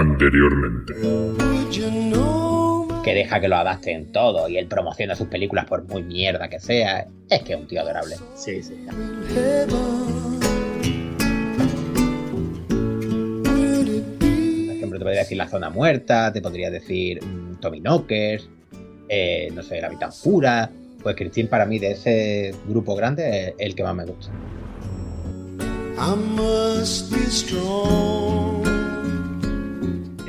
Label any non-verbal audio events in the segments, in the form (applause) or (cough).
Anteriormente. Que deja que lo adapten todo y él promociona sus películas por muy mierda que sea. Es que es un tío adorable. Sí, sí. Por ejemplo, te podría decir La Zona Muerta, te podría decir mm, Tommy Knockers, eh, no sé, La Mitad Oscura. Pues Christine para mí de ese grupo grande es el que más me gusta.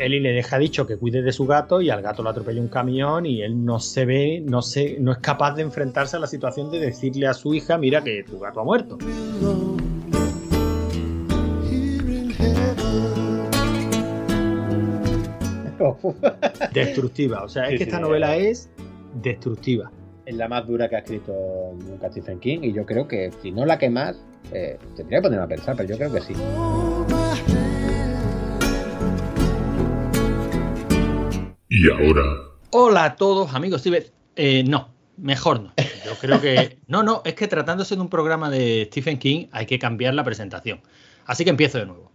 Eli le deja dicho que cuide de su gato y al gato lo atropella un camión y él no se ve, no se, no es capaz de enfrentarse a la situación de decirle a su hija, mira que tu gato ha muerto. (laughs) Destructiva, o sea, es Sí, que esta novela verdad. es destructiva. Es la más dura que ha escrito nunca Stephen King y yo creo que si no la que más, eh, tendría que ponerme a pensar, pero yo creo que sí. Y ahora, Hola a todos, amigos. Eh, no, mejor no. Yo creo que. No, no, es que tratándose de un programa de Stephen King hay que cambiar la presentación. Así que empiezo de nuevo.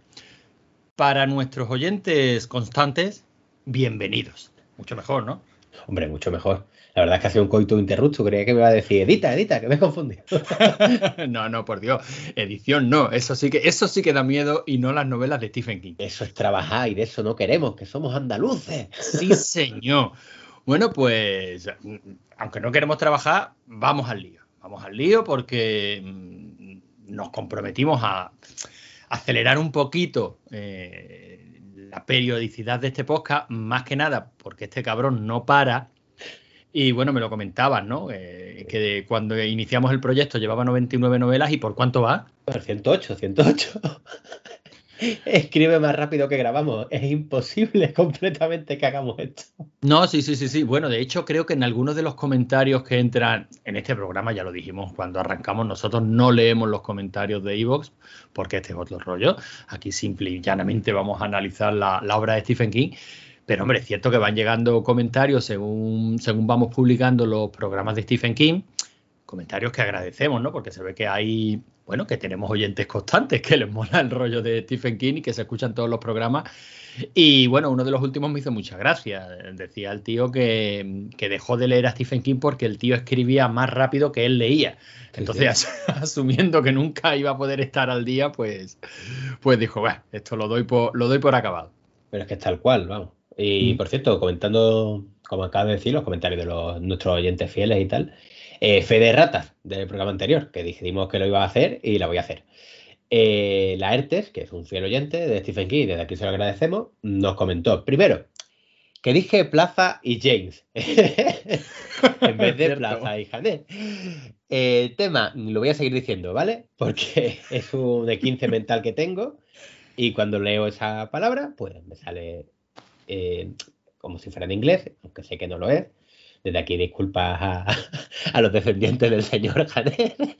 Para nuestros oyentes constantes, bienvenidos. Mucho mejor, ¿no? Hombre, mucho mejor. La verdad es que ha sido un coito interrupto. Creía que me iba a decir, edita, edita, que me he confundido. (laughs) no, no, por Dios. Edición no. Eso sí que, eso sí que da miedo y no las novelas de Stephen King. Eso es trabajar y de eso no queremos, que somos andaluces. Sí, señor. Bueno, pues, mm, aunque no queremos trabajar, vamos al lío. Vamos al lío porque mm, nos comprometimos a acelerar un poquito eh, la periodicidad de este podcast, más que nada porque este cabrón no para. Y bueno, me lo comentaban, ¿no? Eh, que de- cuando iniciamos el proyecto llevaba 99 novelas y ¿por cuánto va? Pues 108, 108. Escribe más rápido que grabamos. Es imposible (laughs) completamente que hagamos esto. No, sí, sí, sí, sí. Bueno, de hecho, creo que en algunos de los comentarios que entran en este programa, ya lo dijimos cuando arrancamos, nosotros no leemos los comentarios de Evox, porque este es otro rollo. Aquí simple y llanamente vamos a analizar la, la obra de Stephen King. Pero, hombre, es cierto que van llegando comentarios según, según vamos publicando los programas de Stephen King. Comentarios que agradecemos, ¿no? Porque se ve que hay, bueno, que tenemos oyentes constantes que les mola el rollo de Stephen King y que se escuchan todos los programas. Y bueno, uno de los últimos me hizo mucha gracia. Decía el tío que, que dejó de leer a Stephen King porque el tío escribía más rápido que él leía. Entonces, (laughs) asumiendo que nunca iba a poder estar al día, pues, pues dijo, "Bah, esto lo doy por, lo doy por acabado. Pero es que es tal cual, vamos. Y Mm. por cierto, comentando, como acaba de decir, los comentarios de los, nuestros oyentes fieles y tal, eh, Fede Ratas del programa anterior, que dijimos que lo iba a hacer y la voy a hacer. Eh, la ERTES, que es un fiel oyente de Stephen King, desde aquí se lo agradecemos, nos comentó, primero, que dije Plaza y James, (laughs) en vez de. (laughs) Plaza y Janet. El tema, lo voy a seguir diciendo, ¿vale? Porque (laughs) es un de 15 mental que tengo y cuando leo esa palabra, pues me sale eh, como si fuera en inglés, aunque sé que no lo es. Desde aquí disculpas a, (laughs) a los descendientes del señor Janet. (laughs)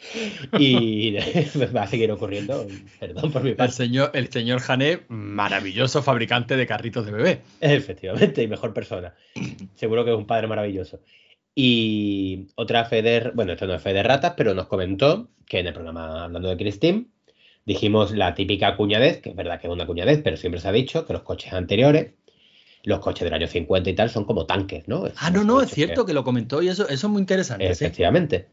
Y (laughs) me va a seguir ocurriendo, perdón por mi El parte. señor, el señor Jané, maravilloso fabricante de carritos de bebé. Efectivamente, y mejor persona. Seguro que es un padre maravilloso. Y otra fe de, bueno, esto no es fe de ratas, pero nos comentó que en el programa hablando de Christine, dijimos la típica cuñadez, que es verdad que es una cuñadez, pero siempre se ha dicho que los coches anteriores, los coches del año 50 y tal, son como tanques, ¿no? Ah, no, no, es cierto que lo comentó y eso, eso es muy interesante. sí. Efectivamente.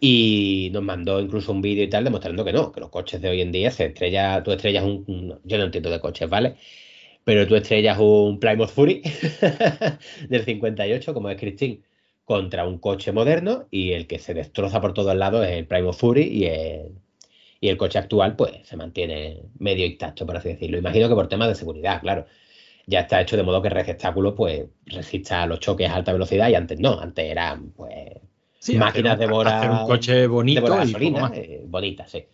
Y nos mandó incluso un vídeo y tal demostrando que no, que los coches de hoy en día se estrella, tú estrellas un, un- yo no entiendo de coches, ¿vale? Pero tú estrellas un Plymouth Fury (laughs) del 58, como es Christine, contra un coche moderno y el que se destroza por todos lados es el Plymouth Fury y el, y el coche actual pues se mantiene medio intacto, por así decirlo. Imagino que por temas de seguridad, claro. Ya está hecho de modo que el receptáculo pues resista a los choques a alta velocidad y antes no, antes eran pues Sí, máquinas hacer de bora- hacer un coche bonito de gasolina, eh, bonita, sí.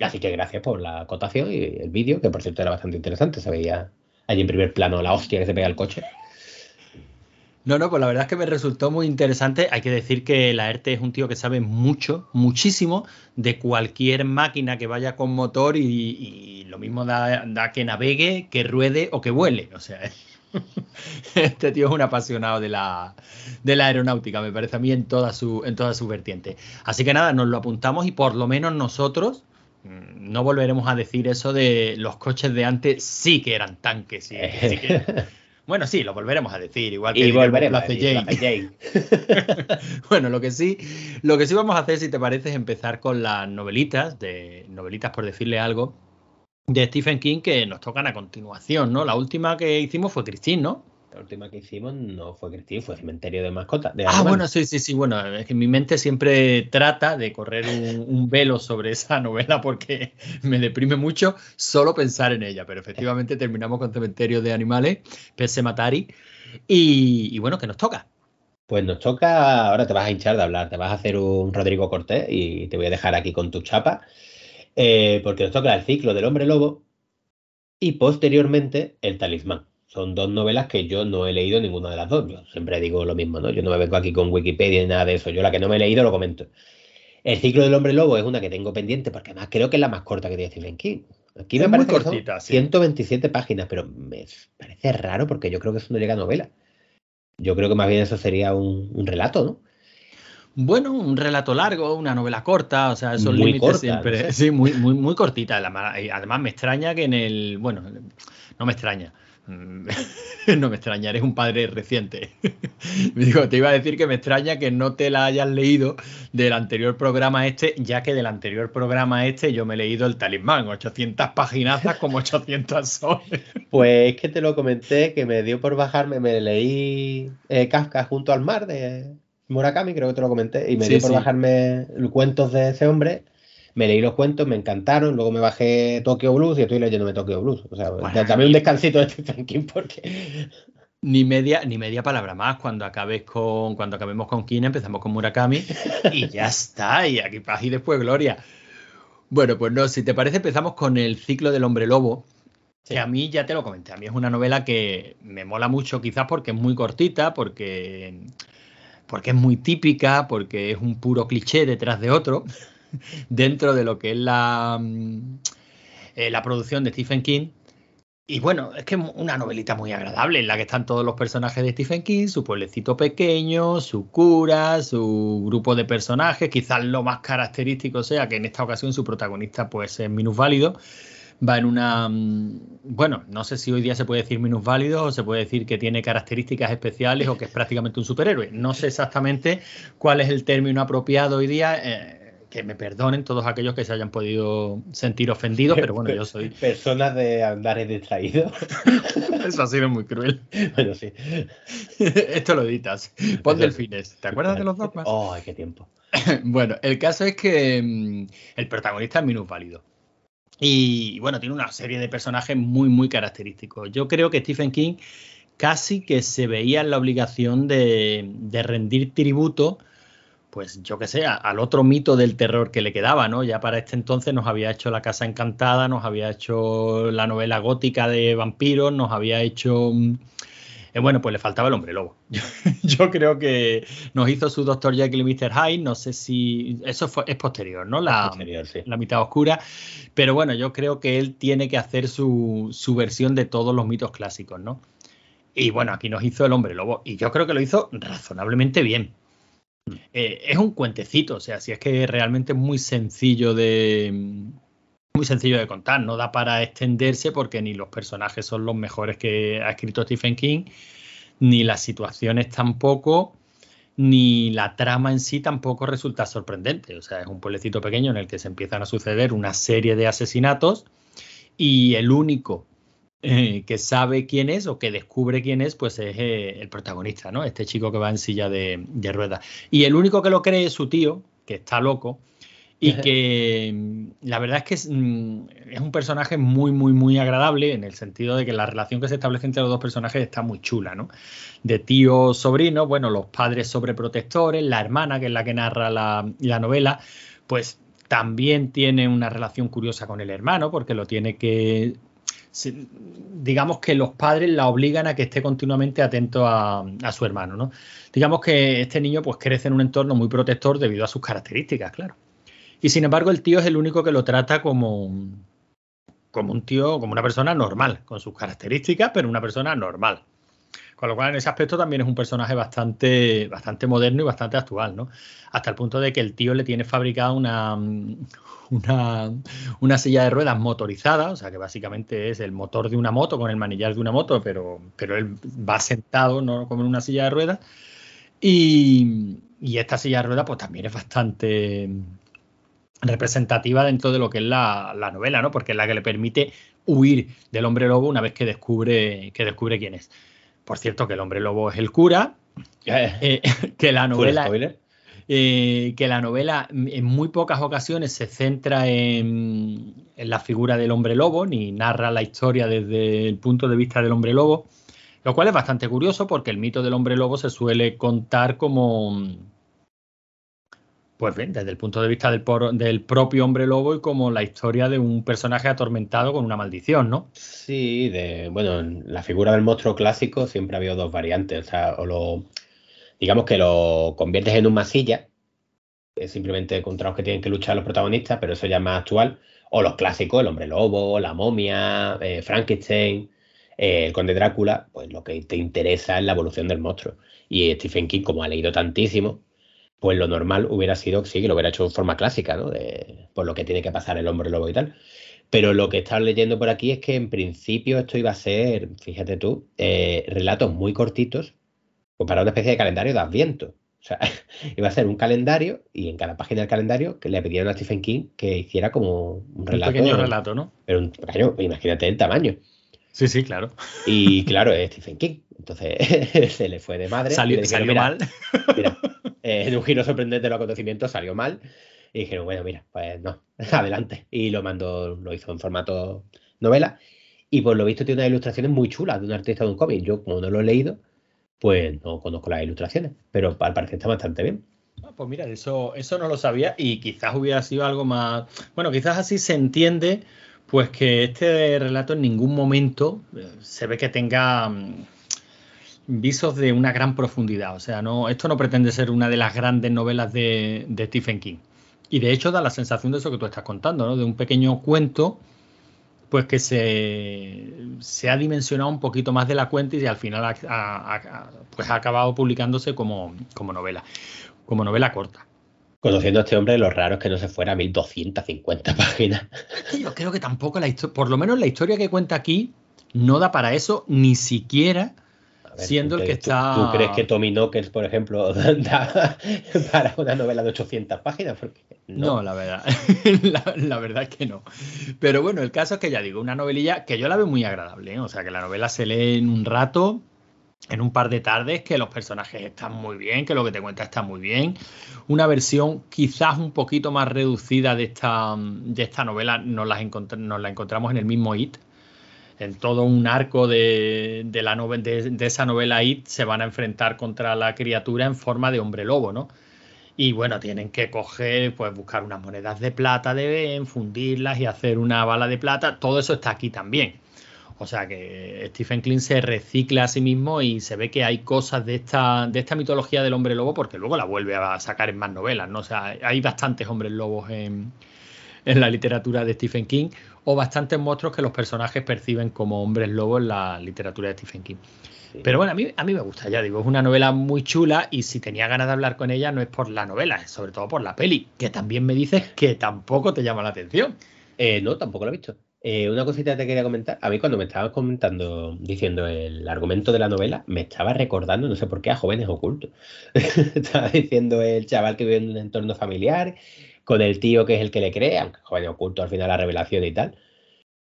Así que gracias por la acotación y el vídeo, que por cierto era bastante interesante. Se veía allí en primer plano la hostia que se pega el coche. No, no, pues la verdad es que me resultó muy interesante. Hay que decir que la ERTE es un tío que sabe mucho, muchísimo de cualquier máquina que vaya con motor y, lo mismo da, que navegue, que ruede o que vuele. O sea, (laughs) este tío es un apasionado de la, de la aeronáutica, me parece a mí, en toda su, en toda su vertiente. Así que nada, nos lo apuntamos y por lo menos nosotros, Mm, no volveremos a decir eso de los coches de antes sí que eran tanques. Sí, que... (laughs) Bueno, sí, lo volveremos a decir, igual que y volveremos a Jane. (laughs) bueno, lo que sí, lo que sí vamos a hacer, si te parece, es empezar con las novelitas, de novelitas por decirle algo, de Stephen King que nos tocan a continuación, ¿no? La última que hicimos fue Christine, ¿no? La última que hicimos no fue Cristín, fue Cementerio de Mascotas. ah, bueno, sí, sí, sí. Bueno, es que mi mente siempre trata de correr un, velo sobre esa novela porque me deprime mucho solo pensar en ella. Pero efectivamente terminamos con Cementerio de Animales, Pese Matari. Y, y bueno, ¿qué nos toca? Pues nos toca, ahora te vas a hinchar de hablar, te vas a hacer un Rodrigo Cortés y te voy a dejar aquí con tu chapa, eh, porque nos toca el ciclo del hombre lobo y posteriormente el talismán son dos novelas que yo no he leído ninguna de las dos. Yo siempre digo lo mismo, ¿no? Yo no me vengo aquí con Wikipedia ni nada de eso. Yo la que no me he leído lo comento. El ciclo del hombre lobo es una que tengo pendiente porque además creo que es la más corta que tiene Stephen King. Aquí me parece cortita, 127 páginas, pero me parece raro porque yo creo que eso no llega a novela. Yo creo que más bien eso sería un, relato, ¿no? Bueno, un relato largo, una novela corta, o sea, esos límites siempre. (laughs) Sí, muy, muy, muy cortita. Además, me extraña que en el. Bueno, no me extraña. Mm, (laughs) no me extraña, eres un padre reciente. (laughs) Digo, te iba a decir que me extraña que no te la hayas leído del anterior programa este, ya que del anterior programa este yo me he leído el talismán, 800 paginazas como 800 (laughs) soles. Pues es que te lo comenté, que me dio por bajarme, me leí eh, Kafka junto al mar de Murakami, creo que te lo comenté, y me dio por bajarme cuentos de ese hombre me leí los cuentos, me encantaron, luego me bajé Tokyo Blues y estoy leyéndome Tokyo Blues. O sea, dame un descansito de Stephen King porque... Ni media, ni media palabra más. Cuando acabes con, cuando acabemos con King, empezamos con Murakami (laughs) y ya está. Y aquí paz y después gloria. Bueno, pues no, si te parece, empezamos con el ciclo del hombre lobo. Que a mí ya te lo comenté. A mí es una novela que me mola mucho, quizás porque es muy cortita, porque, porque es muy típica, porque es un puro cliché detrás de otro. (laughs) dentro de lo que es la, mm, eh, la producción de Stephen King. Y bueno, es que es una novelita muy agradable en la que están todos los personajes de Stephen King, su pueblecito pequeño, su cura, su grupo de personajes. Quizás lo más característico sea que en esta ocasión su protagonista pues es minusválido. Va en una... Mm, bueno, no sé si hoy día se puede decir minusválido o se puede decir que tiene características especiales o que es prácticamente un superhéroe. No sé exactamente cuál es el término apropiado hoy día. Eh, que me perdonen todos aquellos que se hayan podido sentir ofendidos, pero bueno, yo soy. (laughs) Personas de andares distraídos. (laughs) Eso ha sido muy cruel. Bueno, sí. (laughs) Esto lo editas. Pon delfines. ¿Te acuerdas de los dogmas? Oh, qué tiempo. bueno, el caso es que mm, el protagonista es minusválido. Y bueno, tiene una serie de personajes muy, muy característicos. Yo creo que Stephen King casi que se veía en la obligación de, de rendir tributo pues yo que sé, al otro mito del terror que le quedaba, ¿no? Ya para este entonces nos había hecho La Casa Encantada, nos había hecho la novela gótica de vampiros, nos había hecho... Mm, eh, bueno, pues le faltaba el hombre lobo. (laughs) Yo, creo que nos hizo su Doctor Jekyll y Mr. Hyde, no sé si... Eso es posterior, ¿no? La, la mitad oscura. Pero bueno, yo creo que él tiene que hacer su, su versión de todos los mitos clásicos, ¿no? Y bueno, aquí nos hizo el hombre lobo. Y yo creo que lo hizo razonablemente bien. Eh, es un cuentecito, o sea, si es que realmente es muy sencillo de muy sencillo de contar, no da para extenderse porque ni los personajes son los mejores que ha escrito Stephen King, ni las situaciones tampoco, ni la trama en sí tampoco resulta sorprendente. O sea, es un pueblecito pequeño en el que se empiezan a suceder una serie de asesinatos y el único eh, que sabe quién es o que descubre quién es, pues es eh, el protagonista, ¿no? Este chico que va en silla de, ruedas. Y el único que lo cree es su tío, que está loco, y que mm, la verdad es que es, mm, es, un personaje muy, muy, muy agradable en el sentido de que la relación que se establece entre los dos personajes está muy chula, ¿no? De tío-sobrino, bueno, los padres sobreprotectores, la hermana, que es la que narra la, la novela, pues también tiene una relación curiosa con el hermano, porque lo tiene que digamos que los padres la obligan a que esté continuamente atento a, su hermano, ¿no? Digamos que este niño pues crece en un entorno muy protector debido a sus características, claro. Y sin embargo el tío es el único que lo trata como, como un tío, como una persona normal, con sus características, pero una persona normal. Con lo cual, en ese aspecto también es un personaje bastante, bastante moderno y bastante actual, ¿no? Hasta el punto de que el tío le tiene fabricada una, una, una, silla de ruedas motorizada, o sea que básicamente es el motor de una moto con el manillar de una moto, pero, pero él va sentado, no como en una silla de ruedas. Y, y esta silla de ruedas, pues también es bastante representativa dentro de lo que es la, la, novela, ¿no? Porque es la que le permite huir del hombre lobo una vez que descubre, que descubre quién es. Por cierto, que el hombre lobo es el cura. (laughs) Eh, que la novela. Eh, que la novela en muy pocas ocasiones se centra en, en, la figura del hombre lobo, ni narra la historia desde el punto de vista del hombre lobo, lo cual es bastante curioso porque el mito del hombre lobo se suele contar como, pues bien, desde el punto de vista del, propio hombre lobo y como la historia de un personaje atormentado con una maldición, ¿no? Sí, de, bueno, la figura del monstruo clásico siempre ha habido dos variantes, o sea, o lo, digamos que lo conviertes en un masilla, es simplemente contra los que tienen que luchar los protagonistas, pero eso ya es más actual, o los clásicos, el hombre lobo, la momia, eh, Frankenstein, eh, el conde Drácula, pues lo que te interesa es la evolución del monstruo. Y Stephen King, como ha leído tantísimo, pues lo normal hubiera sido sí, que lo hubiera hecho de forma clásica, ¿no? De, por lo que tiene que pasar el hombre lobo y tal. Pero lo que estás leyendo por aquí es que en principio esto iba a ser, fíjate tú, eh, relatos muy cortitos pues para una especie de calendario de Adviento. O sea, (laughs) iba a ser un calendario y en cada página del calendario que le pidieron a Stephen King que hiciera como un relato. Un pequeño relato, ¿no? Pero un pequeño, imagínate el tamaño. Sí, sí, claro. Y (laughs) claro, es Stephen King. Entonces (laughs) se le fue de madre. Salió, salió mal. (laughs) Mira, eh, en un giro sorprendente de los acontecimientos salió mal. Y dijeron, bueno, mira, pues no, adelante. Y lo mandó, lo hizo en formato novela. Y por lo visto tiene unas ilustraciones muy chulas de un artista de un cómic. Yo, como no lo he leído, pues no conozco las ilustraciones. Pero al parecer está bastante bien. Ah, pues mira, eso, eso no lo sabía y quizás hubiera sido algo más. Bueno, quizás así se entiende, pues que este relato en ningún momento eh, se ve que tenga mm, visos de una gran profundidad. O sea, no, esto no pretende ser una de las grandes novelas de, Stephen King. Y de hecho da la sensación de eso que tú estás contando, ¿no? De un pequeño cuento, pues que se, se ha dimensionado un poquito más de la cuenta y al final ha, pues ha acabado publicándose como novela, como novela corta. Conociendo a este hombre, lo raro es que no se fuera a 1250 páginas. Yo creo que tampoco la historia, por lo menos la historia que cuenta aquí, no da para eso, ni siquiera siendo el que está. ¿tú, crees que Tommy Knockers, por ejemplo, (laughs) da para una novela de 800 páginas? Porque no. no la verdad. (laughs) la, la, verdad es que no. Pero bueno, el caso es que ya digo, una novelilla que yo la veo muy agradable. ¿eh? O sea, que la novela se lee en un rato, en un par de tardes, que los personajes están muy bien, que lo que te cuenta está muy bien. Una versión quizás un poquito más reducida de esta, de esta novela nos, las la encontramos en el mismo It, en todo un arco de, de la de, de, esa novela It se van a enfrentar contra la criatura en forma de hombre lobo, ¿no? Y bueno, tienen que coger, pues buscar unas monedas de plata, de fundirlas y hacer una bala de plata. Todo eso está aquí también. O sea que Stephen King se recicla a sí mismo y se ve que hay cosas de esta, de esta mitología del hombre lobo porque luego la vuelve a sacar en más novelas, ¿no? O sea, hay bastantes hombres lobos en, en la literatura de Stephen King o bastantes monstruos que los personajes perciben como hombres lobos en la literatura de Stephen King. Pero bueno, a mí, a mí me gusta, ya digo, es una novela muy chula y si tenía ganas de hablar con ella no es por la novela, es sobre todo por la peli, que también me dices que tampoco te llama la atención. Eh, no, tampoco lo he visto. Eh, una cosita te quería comentar. A mí cuando me estabas comentando, diciendo el argumento de la novela, me estaba recordando, no sé por qué, a jóvenes ocultos. (laughs) estaba diciendo el chaval que vive en un entorno familiar con el tío que es el que le cree, aunque joven oculto al final la revelación y tal.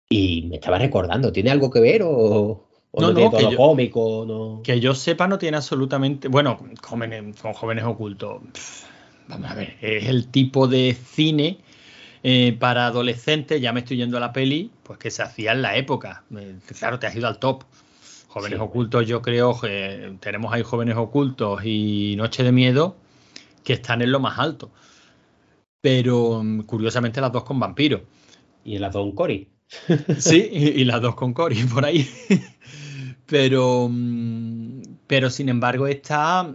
Y me estaba recordando, ¿tiene algo que ver o, o no, no, tiene todo cómico? No? Que yo sepa, no tiene absolutamente. Bueno, jóvenes, con jóvenes ocultos. vamos a ver, es el tipo de cine eh, para adolescentes, ya me estoy yendo a la peli, pues que se hacía en la época. Eh, claro, te has ido al top. Jóvenes sí, ocultos, yo creo que tenemos ahí jóvenes ocultos y Noche de Miedo que están en lo más alto pero mm, curiosamente las dos con vampiro. Y las dos con Cory. (laughs) sí, y, y, las dos con Cory por ahí. (laughs) pero, mm, pero sin embargo, está,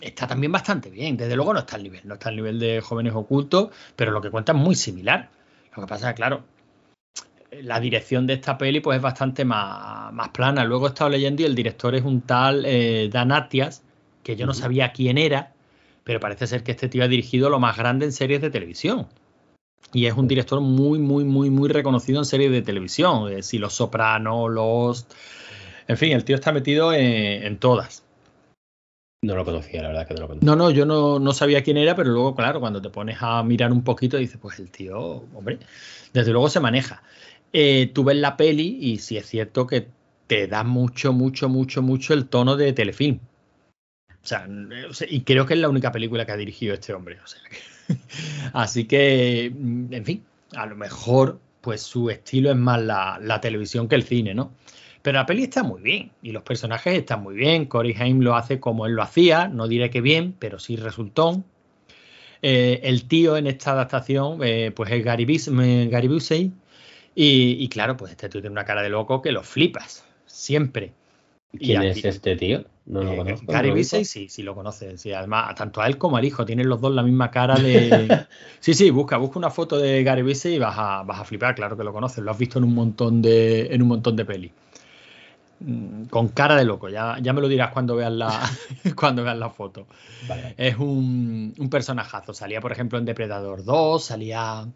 está también bastante bien. Desde luego no está al nivel, no está al nivel de jóvenes ocultos, pero lo que cuenta es muy similar. Lo que pasa es claro, la dirección de esta peli pues es bastante más, más, plana. Luego he estado leyendo y el director es un tal eh, Dan Atias, que yo no sabía quién era, pero parece ser que este tío ha dirigido lo más grande en series de televisión. Y es un director muy, muy, muy, muy reconocido en series de televisión. Eh, si Los Sopranos, Lost. En fin, el tío está metido en, todas. No lo conocía, la verdad que no lo conocía. No, no, yo no, no, sabía quién era, pero luego, claro, cuando te pones a mirar un poquito, dices, pues el tío, hombre, desde luego se maneja. Eh, tú ves la peli y sí es cierto que te da mucho, mucho, mucho, mucho el tono de telefilm. O sea, y creo que es la única película que ha dirigido este hombre. O sea, (laughs) así que, mm, en fin, a lo mejor, pues su estilo es más la, televisión que el cine, ¿no? Pero la peli está muy bien y los personajes están muy bien. Corey Haim lo hace como él lo hacía, no diré que bien, pero sí resultó. Eh, el tío en esta adaptación, eh, pues es Gary, Busey. Y, claro, pues este tío tiene una cara de loco que lo flipas, siempre. ¿Quién es este tío? No lo eh, conozco. Gary Busey sí, sí lo conoces. Sí, además, tanto a él como al hijo tienen los dos la misma cara de. (laughs) sí, sí, busca, busca una foto de Gary Busey y vas a, vas a flipar, claro que lo conoces. Lo has visto en un montón de, en un montón de pelis. Mm, con cara de loco, ya, ya me lo dirás cuando veas la, (laughs) cuando veas la foto. Es un, un personajazo. Salía, por ejemplo, en Depredador 2, salía.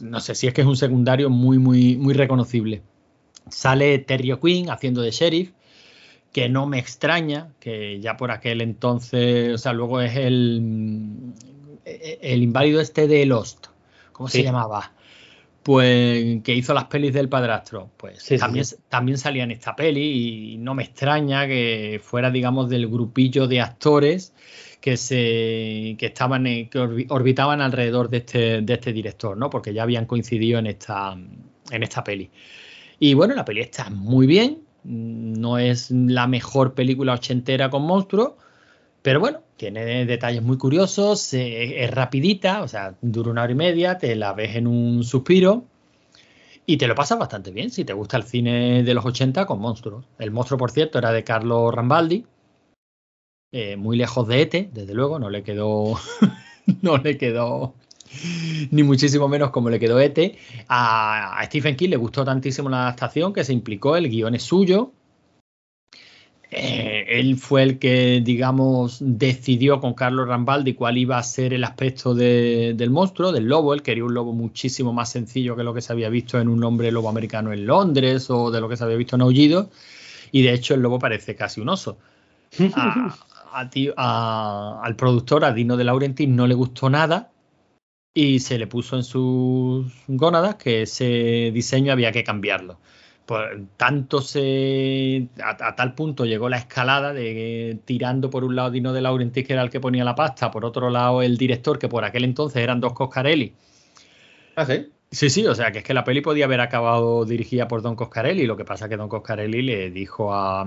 No sé si es que es un secundario muy, muy, muy reconocible. Sale Terry Quinn haciendo de sheriff que no me extraña, que ya por aquel entonces, o sea, luego es el, el inválido este de Lost, ¿cómo se llamaba? Pues que hizo las pelis del padrastro, pues también, también salía en esta peli y no me extraña que fuera, digamos, del grupillo de actores que se que estaban que orbitaban alrededor de este, de este director, ¿no? Porque ya habían coincidido en esta en esta peli. Y bueno, la peli está muy bien, no es la mejor película ochentera con monstruos, pero bueno, tiene detalles muy curiosos, eh, es rapidita, o sea, dura una hora y media, te la ves en un suspiro y te lo pasas bastante bien si te gusta el cine de los 80 con monstruos. El monstruo, por cierto, era de Carlos Rambaldi, eh, muy lejos de Ete, desde luego, no le quedó, (laughs) no le quedó ni muchísimo menos como le quedó Ete. A, Stephen King le gustó tantísimo la adaptación que se implicó, el guion es suyo. Eh, él fue el que, digamos, decidió con Carlos Rambaldi cuál iba a ser el aspecto del monstruo, del lobo. Él quería un lobo muchísimo más sencillo que lo que se había visto en un hombre lobo americano en Londres o de lo que se había visto en Aullido. Y de hecho, el lobo parece casi un oso. al productor, a Dino de Laurentiis, no le gustó nada y se le puso en sus gónadas que ese diseño había que cambiarlo. Por tanto se a, tal punto llegó la escalada de tirando por un lado Dino de Laurentiis que era el que ponía la pasta, por otro lado el director que por aquel entonces eran dos Coscarelli. ¿Ah, sí? Sí, sí, o sea que es que la peli podía haber acabado dirigida por Don Coscarelli, lo que pasa es que Don Coscarelli le dijo a,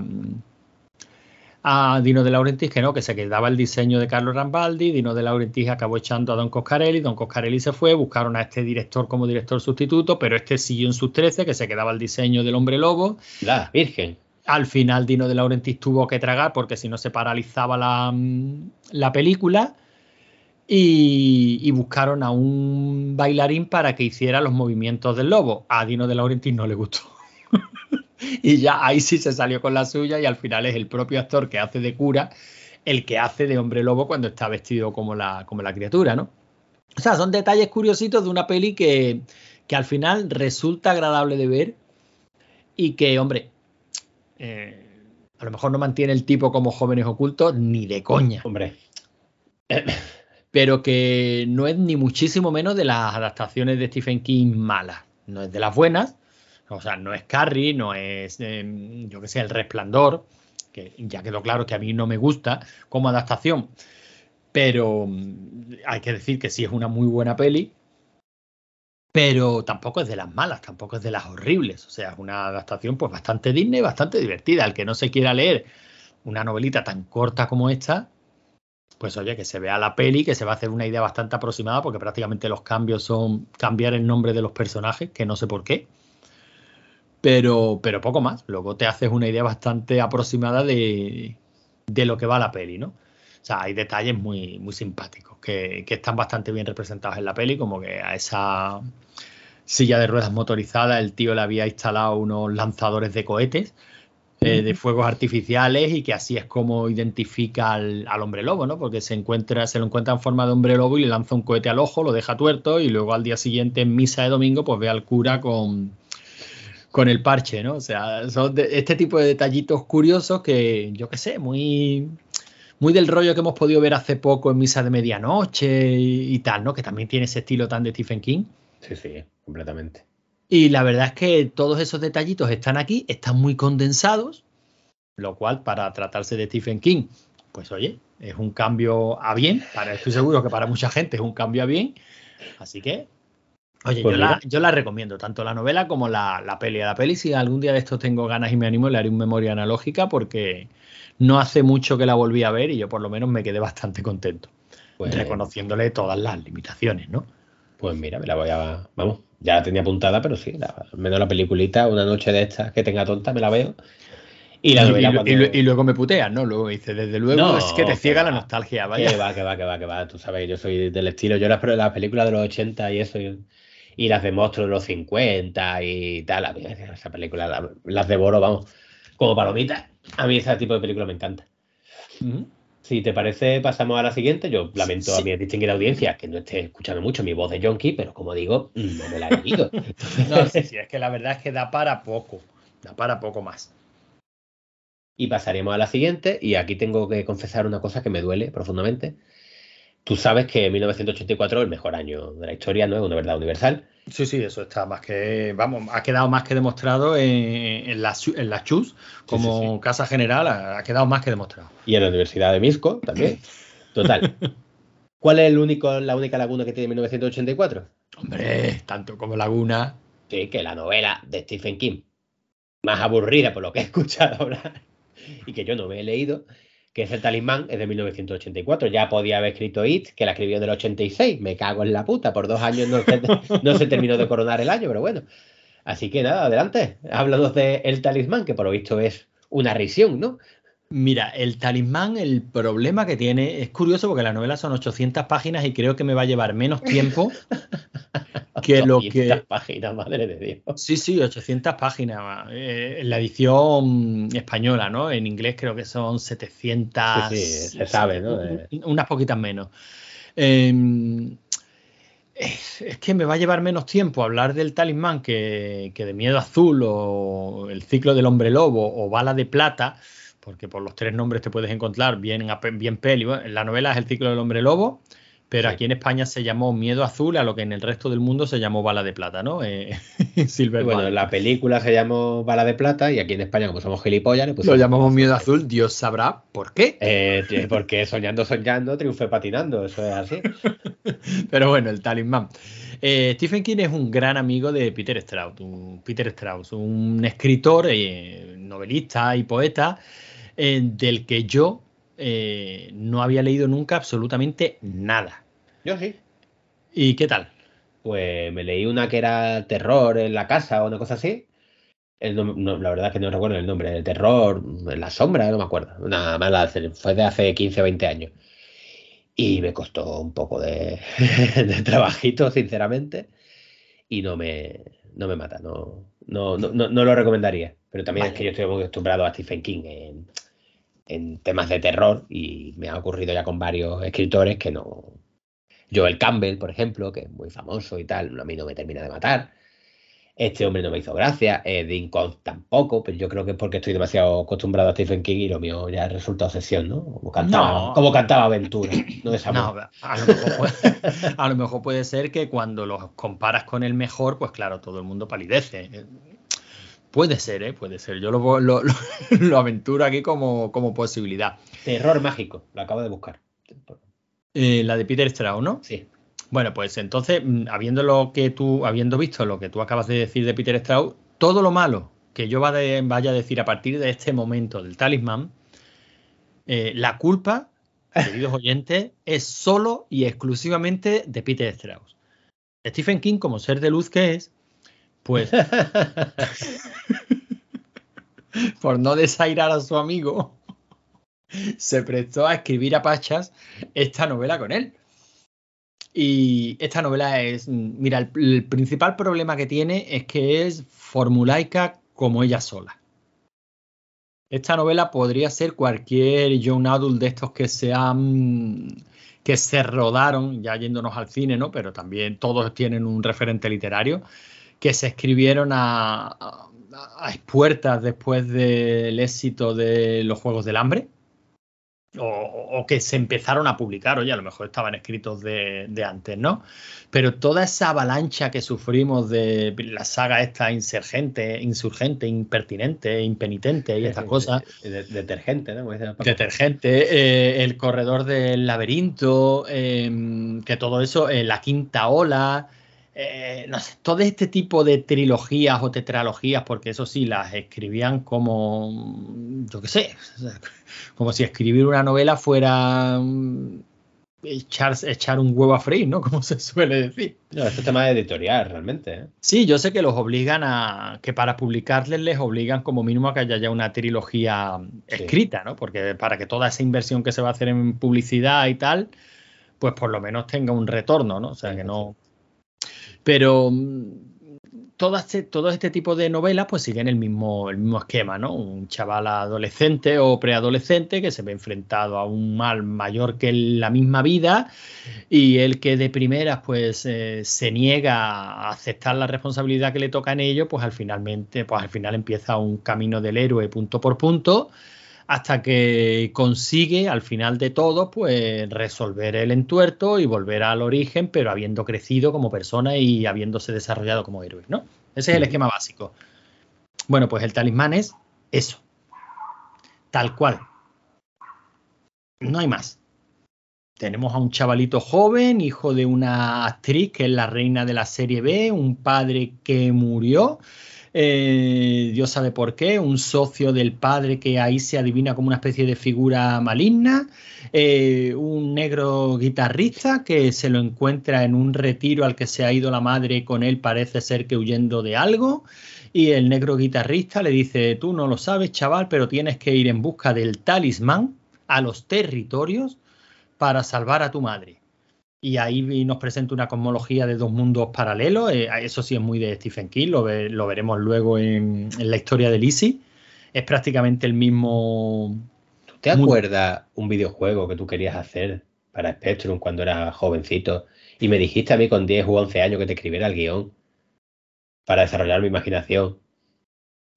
a Dino de Laurentiis que no, que se quedaba el diseño de Carlos Rambaldi, Dino de Laurentiis acabó echando a Don Coscarelli, Don Coscarelli se fue, buscaron a este director como director sustituto, pero este siguió en sus 13, que se quedaba el diseño del hombre lobo. La Virgen. Al final Dino de Laurentiis tuvo que tragar porque si no se paralizaba la, la película. Y, y, buscaron a un bailarín para que hiciera los movimientos del lobo. A Dino de Laurentiis no le gustó. (laughs) (laughs) y ya ahí sí se salió con la suya y al final es el propio actor que hace de cura el que hace de hombre lobo cuando está vestido como la, como la criatura, ¿no? O sea, son detalles curiositos de una peli que, que al final resulta agradable de ver y que, hombre, eh, a lo mejor no mantiene el tipo como jóvenes ocultos ni de coña. Hombre. (laughs) Pero que no es ni muchísimo menos de las adaptaciones de Stephen King malas. No es de las buenas, o sea, no es Carrie, no es, em, yo que sé, El Resplandor, que ya quedó claro que a mí no me gusta como adaptación, pero mm, hay que decir que sí es una muy buena peli, pero tampoco es de las malas, tampoco es de las horribles. O sea, es una adaptación pues bastante digna y bastante divertida. El que no se quiera leer una novelita tan corta como esta, pues oye, que se vea la peli, que se va a hacer una idea bastante aproximada, porque prácticamente los cambios son cambiar el nombre de los personajes, que no sé por qué pero, pero poco más. Luego te haces una idea bastante aproximada de, lo que va la peli, ¿no? O sea, hay detalles muy, muy simpáticos que, están bastante bien representados en la peli, como que a esa silla de ruedas motorizada, el tío le había instalado unos lanzadores de cohetes eh, de fuegos artificiales y que así es como identifica al, hombre lobo, ¿no? Porque se encuentra, se lo encuentra en forma de hombre lobo y le lanza un cohete al ojo, lo deja tuerto y luego al día siguiente en misa de domingo pues ve al cura con, con el parche, ¿no? O sea, son este tipo de detallitos curiosos que yo qué sé, muy muy del rollo que hemos podido ver hace poco en Misa de Medianoche y, y tal, ¿no? Que también tiene ese estilo tan de Stephen King. Sí, sí, completamente. Y la verdad es que todos esos detallitos están aquí, están muy condensados, lo cual para tratarse de Stephen King, pues oye, es un cambio a bien. Para, estoy seguro que para mucha gente es un cambio a bien. Así que, oye, pues yo, la, recomiendo, tanto la novela como la, la peli. A la peli, si algún día de estos tengo ganas y me animo, le haré un memoria analógica porque no hace mucho que la volví a ver y yo por lo menos me quedé bastante contento. Pues reconociéndole todas las limitaciones, ¿no? Pues mira, me la voy a. Vamos, ya la tenía apuntada, pero sí, al menos la peliculita, una noche de estas que tenga tonta, me la veo. Y, la y, luego me puteas, ¿no? Luego me dice, desde luego es que te ciega la nostalgia, vaya. Que va, que va, que va, que va. Tú sabes, yo soy del estilo. Yo las, las películas de los 80 y eso, y, las de monstruos de los 50 y tal, esa película las devoro, vamos, como palomitas. A mí ese tipo de película me encanta. Si te parece, pasamos a la siguiente. Yo lamento a mi distinguida audiencia que no esté escuchando mucho mi voz de Jonky, pero como digo, no me la he leído. (laughs) no, sí, sí, es que la verdad es que da para poco. Da para poco más. Y pasaremos a la siguiente. Y aquí tengo que confesar una cosa que me duele profundamente. Tú sabes que 1984 es el mejor año de la historia, ¿no? Es una verdad universal. Sí, sí, eso está más que, vamos, ha quedado más que demostrado en, en la, en la CHUS como casa general, ha, quedado más que demostrado. Y en la Universidad de Misco también. (laughs) Total. ¿Cuál es el único, la única laguna que tiene 1984? Hombre, tanto como laguna. Sí, que la novela de Stephen King, más aburrida por lo que he escuchado hablar y que yo no me he leído, que es el talismán, es de 1984. Ya podía haber escrito It, que la escribió en el 86. Me cago en la puta. Por dos años (laughs) no se, terminó de coronar el año, pero bueno. Así que nada, adelante. Háblanos de El Talismán, que por lo visto es una risión, ¿no? Mira, el talismán, el problema que tiene, es curioso porque la novela son 800 páginas y creo que me va a llevar menos tiempo (laughs) que lo que... 800 páginas, madre de Dios. Sí, sí, 800 páginas. Eh, en la edición española, ¿no? En inglés creo que son 700... Sí, sí se sabe, ¿no? Unas poquitas menos. Em, es que me va a llevar menos tiempo hablar del talismán que, que de Miedo Azul o El ciclo del hombre lobo o Bala de Plata porque por los tres nombres te puedes encontrar bien, bien peli. la novela es El ciclo del hombre lobo, pero aquí en España se llamó Miedo Azul, a lo que en el resto del mundo se llamó Bala de Plata, ¿no? Eh, (laughs) Silver bueno, la película se llamó Bala de Plata y aquí en España, como somos gilipollas, lo llamamos Miedo Azul. Dios sabrá por qué. Eh, porque soñando, soñando, triunfe patinando. Eso es así. (laughs) pero bueno, el talismán. Eh, Stephen King es un gran amigo de Peter Strauss, un, Peter Strauss, un escritor, novelista y poeta eh, del que yo eh, no había leído nunca absolutamente nada. Yo sí. ¿Y qué tal? Pues me leí una que era terror en la casa o una cosa así. la verdad es que no recuerdo el nombre. El terror la sombra, no me acuerdo. Una mala, fue de hace 15 o 20 años. Y me costó un poco de, (laughs) de trabajito, sinceramente. Y no me, no me mata, no, no, no, no, lo recomendaría. Pero también es que yo estoy muy acostumbrado a Stephen King en, en temas de terror y me ha ocurrido ya con varios escritores que no. Joel Campbell, por ejemplo, que es muy famoso y tal, a mí no me termina de matar. Este hombre no me hizo gracia, eh, Dean tampoco, pero yo creo que es porque estoy demasiado acostumbrado a Stephen King y lo mío ya resulta obsesión, ¿no? Como cantaba, como cantaba Aventura, no (clears throat) a, lo mejor puede, a, lo mejor puede, ser que cuando los comparas con el mejor, pues claro, todo el mundo palidece. Puede ser, ¿eh? Puede ser. Yo lo, lo, (laughs) lo, aventuro aquí como, como, posibilidad. Terror mágico, lo acabo de buscar. Eh, la de Peter Strauss, ¿no? Sí. Bueno, pues entonces, mm, habiendo lo que tú, habiendo visto lo que tú acabas de decir de Peter Strauss, todo lo malo que yo vaya a decir a partir de este momento del talismán, eh, la culpa, (laughs) queridos oyentes, es solo y exclusivamente de Peter Strauss. Stephen King, como ser de luz que es, pues, (laughs) por no desairar a su amigo, se prestó a escribir a Pachas esta novela con él. Y esta novela es, mira, el, principal problema que tiene es que es formulaica como ella sola. Esta novela podría ser cualquier young adult de estos que se han que se rodaron, ya yéndonos al cine, ¿no? Pero también todos tienen un referente literario, que se escribieron a, a, a puertas después del éxito de los Juegos del Hambre o, o, que se empezaron a publicar, oye, a lo mejor estaban escritos de, de, antes, ¿no? Pero toda esa avalancha que sufrimos de la saga esta insurgente, insurgente, impertinente, impenitente y estas (laughs) cosas. Detergente, ¿no? Detergente, eh, el corredor del laberinto, eh, que todo eso, eh, la quinta ola. Eh, no sé, todo este tipo de trilogías o tetralogías, porque eso sí, las escribían como, yo qué sé, (laughs) como si escribir una novela fuera mm, echar, echar un huevo a freír, ¿no? (laughs) Como se suele decir. No, este tema de editorial, realmente. ¿eh? Sí, yo sé que los obligan a, que para publicarles les obligan como mínimo a que haya ya una trilogía escrita, sí. ¿no? Porque para que toda esa inversión que se va a hacer en publicidad y tal, pues por lo menos tenga un retorno, ¿no? O sea, sí, que no... Pero todo este, todo este tipo de novelas pues siguen el mismo, el mismo esquema, ¿no? Un chaval adolescente o preadolescente que se ve enfrentado a un mal mayor que la misma vida y el que de primeras pues eh, se niega a aceptar la responsabilidad que le toca en ello, pues al finalmente, pues al final empieza un camino del héroe punto por punto hasta que consigue al final de todo pues resolver el entuerto y volver al origen, pero habiendo crecido como persona y habiéndose desarrollado como héroe, ¿no? Ese es el esquema básico. Bueno, pues el talismán es eso. Tal cual. No hay más. Tenemos a un chavalito joven, hijo de una actriz que es la reina de la serie B, un padre que murió, eh, Dios sabe por qué, un socio del padre que ahí se adivina como una especie de figura maligna, eh, un negro guitarrista que se lo encuentra en un retiro al que se ha ido la madre con él, parece ser que huyendo de algo, y el negro guitarrista le dice, tú no lo sabes, chaval, pero tienes que ir en busca del talismán a los territorios para salvar a tu madre y ahí nos presenta una cosmología de dos mundos paralelos. Eh, eso sí es muy de Stephen King, lo, ve, lo veremos luego en, en, la historia de Lizzie. Es prácticamente el mismo. ¿Tú te acuerdas un videojuego que tú querías hacer para Spectrum cuando eras jovencito? Y me dijiste a mí con 10 u 11 años que te escribiera el guion para desarrollar mi imaginación.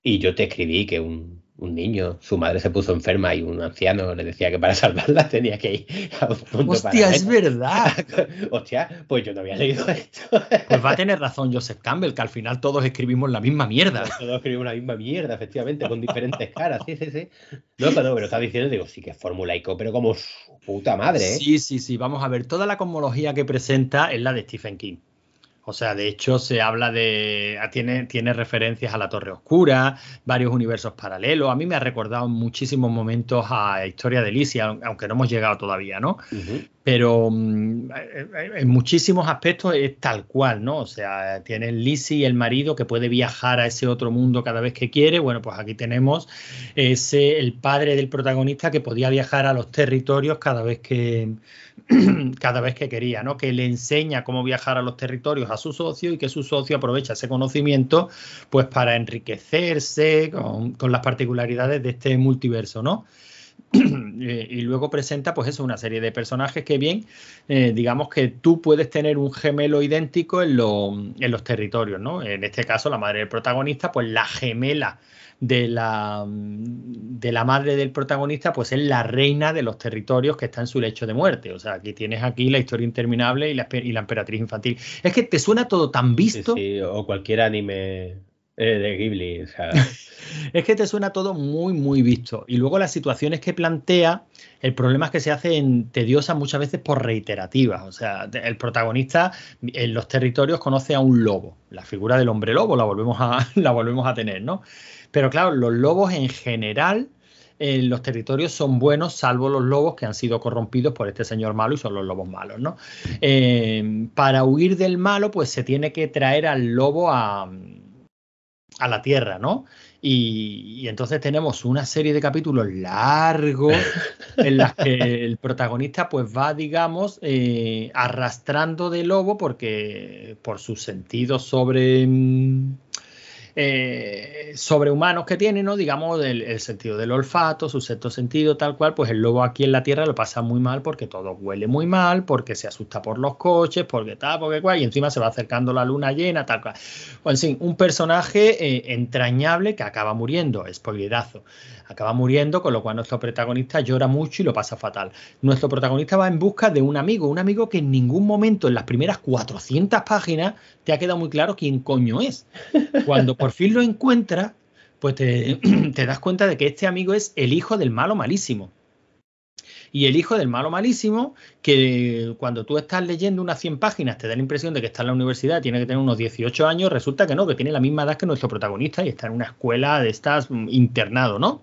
Y yo te escribí que un, un niño, su madre se puso enferma y un anciano le decía que para salvarla (laughs) tenía que ir a un punto Hostia, es verdad. (laughs) Hostia, pues yo no había leído (laughs) esto. Pues va a tener razón Joseph Campbell, que al final todos escribimos la misma mierda. Todos escribimos la misma mierda, efectivamente, con diferentes caras. Sí, sí, sí. No, pero, pero estaba diciendo, digo, sí que es formulaico, pero como su puta madre. ¿eh? Sí, sí, sí. Vamos a ver, toda la cosmología que presenta es la de Stephen King. O sea, de hecho, se habla de. Tiene, tiene referencias a la Torre Oscura, varios universos paralelos. A mí me ha recordado muchísimos momentos a Historia de Alicia, aunque no hemos llegado todavía, ¿no? Pero um, en muchísimos aspectos es tal cual, ¿no? O sea, tiene Lizzie, el marido, que puede viajar a ese otro mundo cada vez que quiere. Bueno, pues aquí tenemos ese, el padre del protagonista que podía viajar a los territorios cada vez que (clears throat) cada vez que quería, ¿no? Que le enseña cómo viajar a los territorios a su socio y que su socio aprovecha ese conocimiento pues para enriquecerse con, con las particularidades de este multiverso, ¿no? (clears throat) y luego presenta pues eso, una serie de personajes que bien, eh, digamos que tú puedes tener un gemelo idéntico en, lo, en, los territorios, ¿no? En este caso, la madre del protagonista, pues la gemela de la, de la madre del protagonista, pues es la reina de los territorios que está en su lecho de muerte. O sea, aquí tienes aquí la historia interminable y la, y la emperatriz infantil. Es que te suena todo tan visto. Sí, sí, o cualquier anime eh, de Ghibli. (laughs) Es que te suena todo muy, muy visto. Y luego las situaciones que plantea, el problema es que se hacen tediosas muchas veces por reiterativas. O sea, el protagonista en los territorios conoce a un lobo. La figura del hombre lobo la volvemos a, (laughs) la volvemos a tener, ¿no? Pero claro, los lobos en general en los territorios son buenos, salvo los lobos que han sido corrompidos por este señor malo y son los lobos malos, ¿no? Eh, para huir del malo, pues se tiene que traer al lobo a, a la tierra, ¿no? Y, entonces tenemos una serie de capítulos largos en las que el protagonista pues va, digamos, eh, arrastrando de lobo porque por sus sentidos sobre... Mm, eh, sobrehumanos que tiene, ¿no? Digamos, el, sentido del olfato, su sexto sentido, tal cual, pues el lobo aquí en la Tierra lo pasa muy mal porque todo huele muy mal, porque se asusta por los coches, porque tal, porque cual, y encima se va acercando la luna llena, tal cual. En fin, un personaje eh, entrañable que acaba muriendo, spoilerazo acaba muriendo, con lo cual nuestro protagonista llora mucho y lo pasa fatal. Nuestro protagonista va en busca de un amigo, un amigo que en ningún momento en las primeras 400 páginas te ha quedado muy claro quién coño es. Cuando por fin lo encuentras, pues te, (clears throat) te das cuenta de que este amigo es el hijo del malo malísimo. Y el hijo del malo malísimo, que cuando tú estás leyendo unas 100 páginas te da la impresión de que está en la universidad, tiene que tener unos 18 años, resulta que no, que tiene la misma edad que nuestro protagonista y está en una escuela de estas mm, internado, ¿no?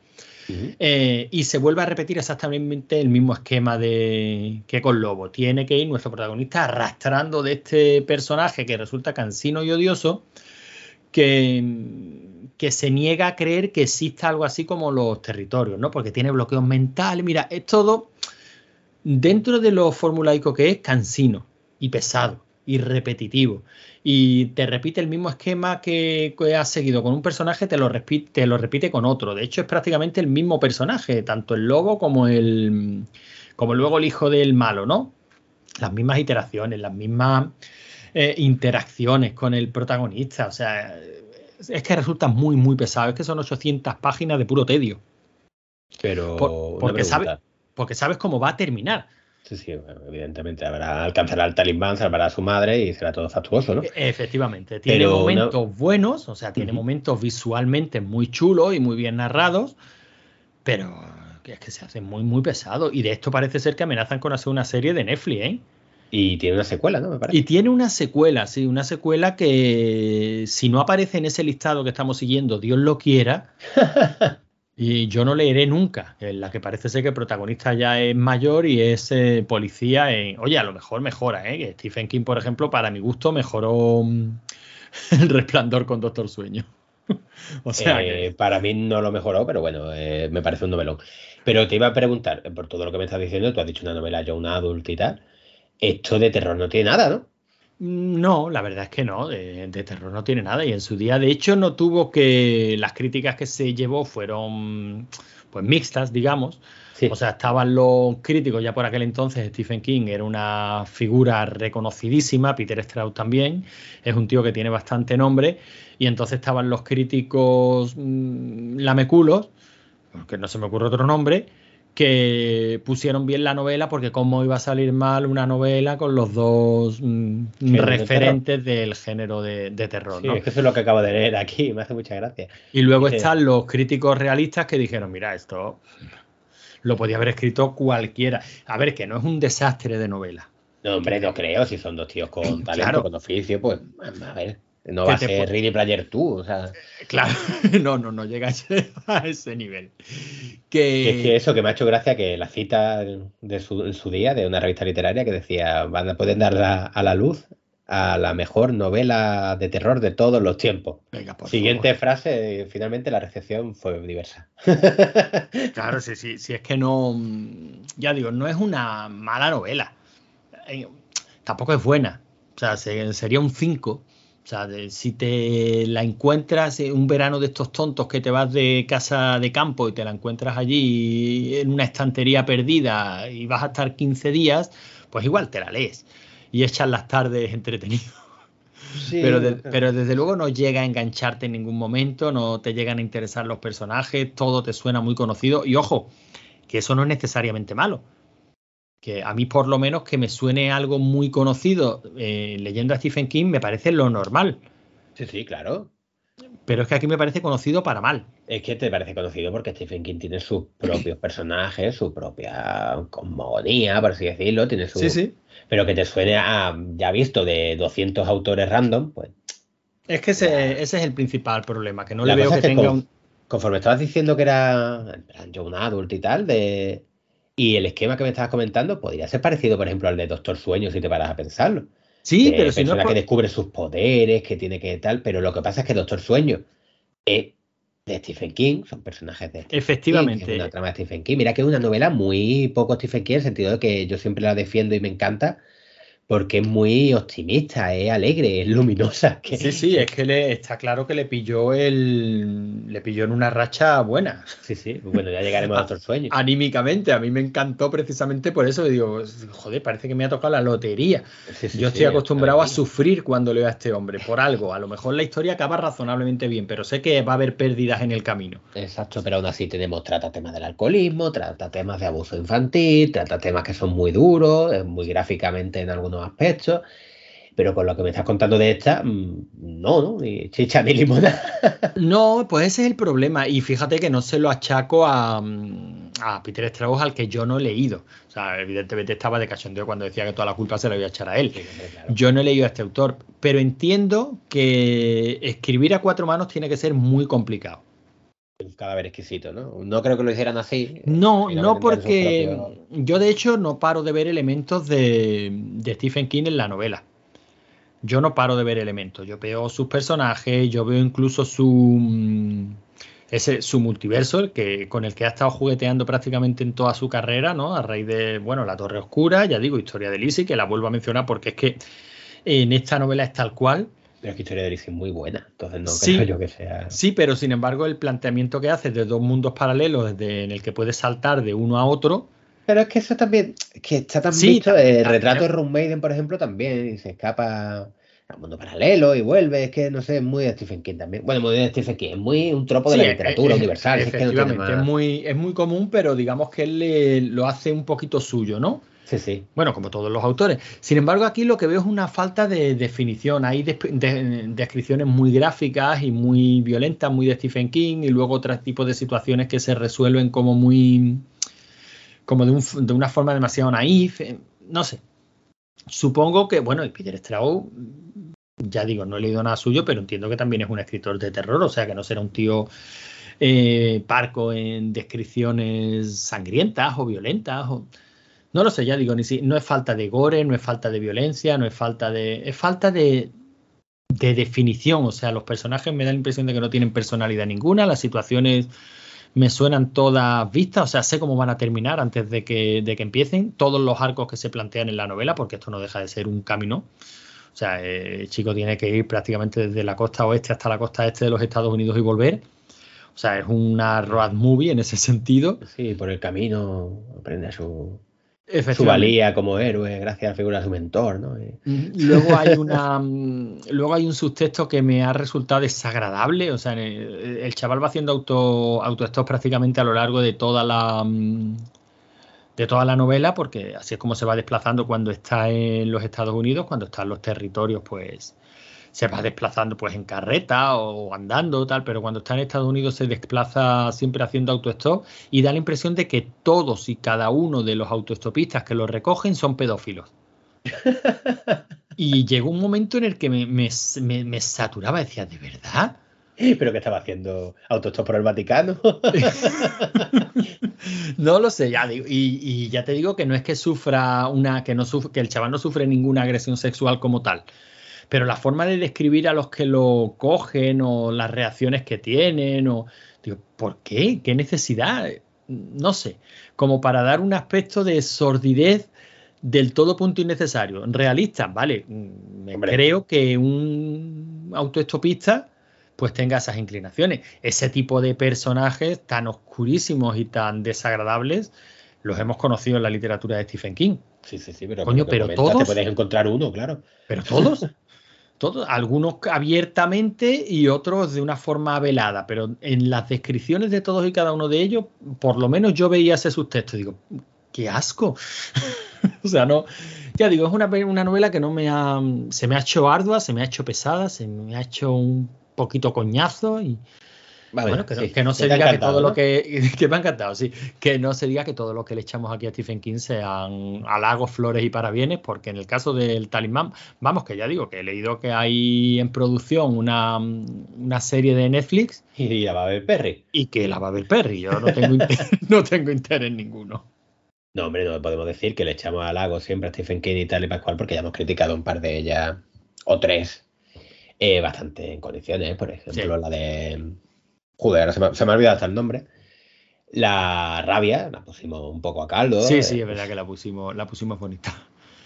Eh, y se vuelve a repetir exactamente el mismo esquema de, que con Lobo. Tiene que ir nuestro protagonista arrastrando de este personaje que resulta cansino y odioso, que, se niega a creer que exista algo así como los territorios, ¿no? Porque tiene bloqueos mentales. Mira, es todo dentro de lo formulaico que es cansino y pesado y repetitivo y te repite el mismo esquema que, has seguido con un personaje, te lo, repite, lo repite con otro. De hecho, es prácticamente el mismo personaje, tanto el lobo como el como luego el hijo del malo, ¿no? Las mismas iteraciones, las mismas eh, interacciones con el protagonista. O sea, es que resulta muy, muy pesado. Es que son 800 páginas de puro tedio. Pero. porque, porque sabes cómo va a terminar. Sí, sí, evidentemente habrá alcanzará el talismán, salvará a su madre y será todo factuoso, ¿no? E, efectivamente, tiene momentos buenos, o sea, tiene momentos visualmente muy chulos y muy bien narrados, pero es que se hace muy, muy pesado. Y de esto parece ser que amenazan con hacer una serie de Netflix, ¿eh? Y tiene una secuela, ¿no? Me parece. Y tiene una secuela, sí, una secuela que si no aparece en ese listado que estamos siguiendo, Dios lo quiera, (laughs) Y yo no leeré nunca, en la que parece ser que el protagonista ya es mayor y es eh, policía en... Oye, a lo mejor mejora, ¿eh? Stephen King, por ejemplo, para mi gusto mejoró mm, (laughs) El Resplandor con Doctor Sueño. (laughs) o sea eh, Para mí no lo mejoró, pero bueno, eh, me parece un novelón. Pero te iba a preguntar, por todo lo que me estás diciendo, tú has dicho una novela ya una adulta y tal, esto de terror no tiene nada, ¿no? No, la verdad es que no, de, terror no tiene nada y en su día de hecho no tuvo que las críticas que se llevó fueron pues mixtas, digamos. O sea, estaban los críticos ya por aquel entonces, Stephen King era una figura reconocidísima, Peter Straub también, es un tío que tiene bastante nombre y entonces estaban los críticos mmm, lameculos, que no se me ocurre otro nombre, que pusieron bien la novela porque cómo iba a salir mal una novela con los dos mm, referentes del género de, terror. Sí, es que eso es lo que acabo de leer aquí, me hace mucha gracia. Y luego están los críticos realistas que dijeron, mira, esto lo podía haber escrito cualquiera. A ver, que no es un desastre de novela. No, hombre, no creo, si son dos tíos con (clears throat) talento, con oficio, pues a ver. No va a ser Ready Player tú, o sea. Claro, (laughs) no, no, no llega (laughs) a ese nivel. Que... Es que eso, que me ha hecho gracia que la cita de su, en su día de una revista literaria que decía, van a poder dar a la luz a la mejor novela de terror de todos los tiempos. Venga, Siguiente frase, finalmente la recepción fue diversa. (laughs) claro, sí, sí, sí, es que no, ya digo, no es una mala novela. Eh, tampoco es buena. O sea, sería un 5 o sea, si te la encuentras un verano de estos tontos que te vas de casa de campo y te la encuentras allí en una estantería perdida y vas a estar 15 días, pues igual te la lees y echas las tardes entretenido. pero, pero desde luego no llega a engancharte en ningún momento, no te llegan a interesar los personajes, todo te suena muy conocido. Y ojo, que eso no es necesariamente malo que a mí por lo menos que me suene algo muy conocido eh, leyendo a Stephen King me parece lo normal. Sí, sí, claro. Pero es que aquí me parece conocido para mal. Es que te parece conocido porque Stephen King tiene sus propios personajes, su propia cosmogonía, por así decirlo. Tiene su... Sí, sí. Pero que te suene a, ya visto, de 200 autores random, pues... Es que ese, es el principal problema, que no le veo que, tenga un... Conforme estabas diciendo que era yo un adulto y tal, de y el esquema que me estabas comentando podría ser parecido, por ejemplo, al de Doctor Sueño, si te paras a pensarlo. Sí, pero si no. que descubre sus poderes, que tiene que tal, pero lo que pasa es que Doctor Sueño es de Stephen King, son personajes de Stephen Efectivamente. King, es una trama de Stephen King. Mira que es una novela muy poco Stephen King, en el sentido de que yo siempre la defiendo y me encanta, porque es muy optimista, es alegre, es luminosa. (laughs) que- Sí, sí, es que le, está claro que le pilló el. Le pilló en una racha buena. sí, sí. Bueno, ya llegaremos a (laughs) otros sueños. Anímicamente, a mí me encantó precisamente por eso. Digo, joder, parece que me ha tocado la lotería. Sí, sí, Yo sí, estoy acostumbrado a sufrir cuando leo a este hombre, por algo. A lo mejor la historia acaba razonablemente bien, pero sé que va a haber pérdidas en el camino. Exacto, pero aún así tenemos, trata temas del alcoholismo, trata temas de abuso infantil, trata temas que son muy duros, eh, muy gráficamente en algunos aspectos, pero con lo que me estás contando de esta, mm, no, ¿no? Ni chicha ni limonada. (laughs) No, pues ese es el problema. Y fíjate que no se lo achaco a, mm, a Peter Strauss, al que yo no he leído. O sea, evidentemente estaba de cachondeo cuando decía que toda la culpa se la iba a echar a él. Yo no he leído a este autor, pero entiendo que escribir a cuatro manos tiene que ser muy complicado. Cadáver exquisito, ¿no? No creo que lo hicieran así. No, Sino no sus porque propios- yo de hecho no paro de ver elementos de, de Stephen King en la novela. Yo no paro de ver elementos. Yo veo sus personajes, yo veo incluso su mm, ese su multiverso, el que con el que ha estado jugueteando prácticamente en toda su carrera, ¿no? A raíz de, bueno, La Torre Oscura, ya digo, historia de Lizzie, que la vuelvo a mencionar porque es que en esta novela es tal cual. Pero es que historia de es muy buena, entonces no Sí. creo yo que sea... Sí, pero sin embargo el planteamiento que hace de dos mundos paralelos desde, en el que puedes saltar de uno a otro, Pero es que eso también, que está tan Sí, visto, también, el también. retrato de Room Maiden, por ejemplo, también, y se escapa al mundo paralelo y vuelve, es que no sé, es muy de Stephen King también. Bueno, muy de Stephen King, es muy un tropo de Sí, la eh, literatura eh, universal, es que no tiene Efectivamente, más- es, muy, es muy común, pero digamos que él le- lo hace un poquito suyo, ¿no? Sí, sí. Bueno, como todos los autores. Sin embargo, aquí lo que veo es una falta de definición. Hay descripciones muy gráficas y muy violentas, muy de Stephen King, y luego otros tipos de situaciones que se resuelven como muy. como de una forma demasiado naif. eh, No sé. Supongo que, bueno, y Peter Straub, ya digo, no he leído nada suyo, pero entiendo que también es un escritor de terror, o sea que no será un tío eh, parco en descripciones sangrientas o violentas. O... No lo sé, ya digo, ni si, no es falta de gore, no es falta de violencia, no es falta de. Es falta de, de definición. O sea, los personajes me da la impresión de que no tienen personalidad ninguna, las situaciones me suenan todas vistas, o sea, sé cómo van a terminar antes de que, de que empiecen, todos los arcos que se plantean en la novela, porque esto no deja de ser un camino. O sea, eh, el chico tiene que ir prácticamente desde la costa oeste hasta la costa este de los Estados Unidos y volver. O sea, es una road movie en ese sentido. Sí, por el camino aprende su, su valía como héroe gracias a la figura de su mentor, ¿no? Y- Luego hay una mm, luego hay un subtexto que me ha resultado desagradable. O sea, el, el chaval va haciendo auto autostop prácticamente a lo largo de toda la mm, de toda la novela, porque así es como se va desplazando cuando está en los Estados Unidos, cuando está en los territorios, pues se va desplazando pues en carreta o andando tal, pero cuando está en Estados Unidos se desplaza siempre haciendo autostop y da la impresión de que todos y cada uno de los autostopistas que lo recogen son pedófilos. (laughs) Y llegó un momento en el que me, me- me- me saturaba, decía, ¿de verdad? ¿Pero que estaba haciendo autostop por el Vaticano? (laughs) No lo sé, ya digo, y, y ya te digo que no es que sufra una, que no suf- que el chaval no sufre ninguna agresión sexual como tal. Pero la forma de describir a los que lo cogen o las reacciones que tienen, o digo, ¿por qué? ¿Qué necesidad? No sé, como para dar un aspecto de sordidez del todo punto innecesario. Realista, vale, mm, me Hombre. creo que un autoestopista pues tenga esas inclinaciones. Ese tipo de personajes tan oscurísimos y tan desagradables los hemos conocido en la literatura de Stephen King. Sí, sí, sí, pero, Coño, pero todos- Te puedes encontrar uno, claro. Pero todos, (laughs) todos, algunos abiertamente y otros de una forma velada, pero en las descripciones de todos y cada uno de ellos, por lo menos yo veía ese subtexto y digo, qué asco. (laughs) o sea, no, ya digo, es una, una novela que no me ha, se me ha hecho ardua, se me ha hecho pesada, se me ha hecho un poquito coñazo y Vale, bueno, que, no- sí, que no que se diga que todo ¿no? lo que, (laughs) que me ha encantado, sí, que no se diga que todo lo que le echamos aquí a Stephen King sean halagos, flores y parabienes, porque en el caso del talismán, vamos, que ya digo, que he leído que hay en producción una, una serie de Netflix Y ya va a ver Perry. y que la va a ver Perry, yo no tengo, inter- (laughs) (laughs) no tengo interés ninguno. No, hombre, no podemos decir que le echamos al lago siempre a Stephen King y tal y Pascual, porque ya hemos criticado un par de ellas, o tres, eh, bastante en condiciones. Por ejemplo, Sí. la de joder, ahora se me, se me ha olvidado hasta el nombre. La rabia, la pusimos un poco a caldo. Sí, sí, eh, es verdad que la pusimos, la pusimos bonita.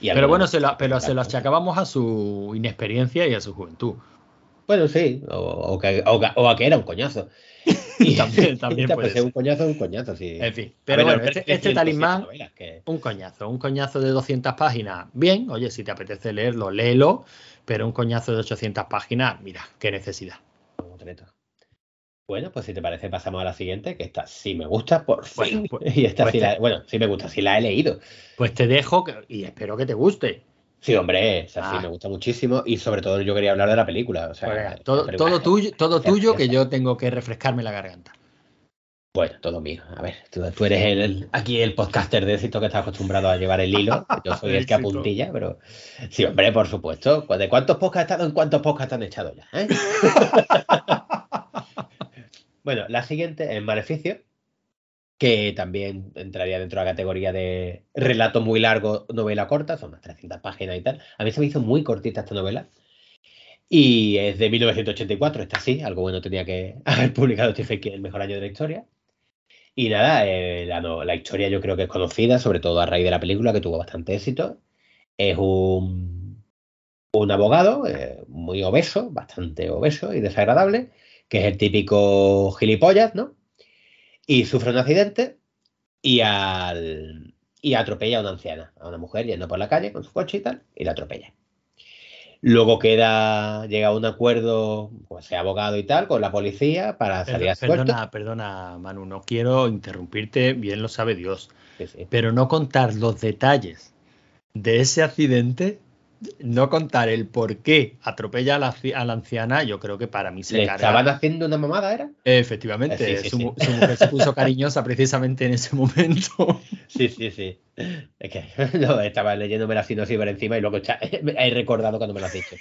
y Pero bueno, se la, pero se la achacábamos a su inexperiencia y a su juventud. Bueno, sí, o, o que, o a que era un coñazo. (laughs) Y También- también (laughs) puede ser. un coñazo, un coñazo, sí. En fin, pero ver, bueno, este, 300, este talismán, novelas que- un coñazo, un coñazo de 200 páginas, bien, oye, si te apetece leerlo, léelo, pero un coñazo de 800 páginas, mira, qué necesidad. Bueno, pues si te parece, pasamos a la siguiente, que esta sí me gusta, por Bueno, fin. pues- (laughs) y esta pues sí te- la, bueno, sí me gusta, sí la he leído. Pues te dejo que- y espero que te guste. Sí, hombre, sí Ah. me gusta muchísimo y sobre todo yo quería hablar de la película. O sea, Pues la todo, película- todo tuyo, todo tuyo que yo tengo que refrescarme la garganta. Bueno, todo mío. A ver, tú, tú eres el, el- aquí el podcaster de éxito que está acostumbrado a llevar el hilo. (laughs) Yo soy el que apuntilla, pero sí, hombre, por supuesto. ¿De cuántos podcasts? ¿En cuántos podcasts han echado ya? eh? (laughs) bueno, la siguiente es Maleficio, que también entraría dentro de la categoría de relato muy largo, novela corta, son unas 300 páginas y tal. A mí se me hizo muy cortita esta novela. Y es de 1984, esta sí, algo bueno tenía que (laughs) haber publicado Stephen King, el mejor año de la historia. Y nada, eh, la, historia yo creo que es conocida, sobre todo a raíz de la película, que tuvo bastante éxito. Es un, un abogado eh, muy obeso, bastante obeso y desagradable, que es el típico gilipollas, ¿no? Y sufre un accidente y, al, y atropella a una anciana, a una mujer yendo por la calle con su coche y tal, y la atropella. Luego queda, llega a un acuerdo, pues sea abogado y tal, con la policía para salir a Perdona, suelto. perdona, perdona, Manu, no quiero interrumpirte, bien lo sabe Dios, Sí, sí. pero no contar los detalles de ese accidente, no contar el por qué atropella a la, ci- a la anciana, yo creo que para mí se ¿Le carga. estaban haciendo una mamada, era? Efectivamente, Sí, sí, su, sí. mu- su mujer se puso cariñosa precisamente en ese momento. (laughs) Sí, sí, sí. Es que (laughs) no, estaba leyéndome la sinopsis por encima y luego (laughs) he recordado cuando me lo has dicho.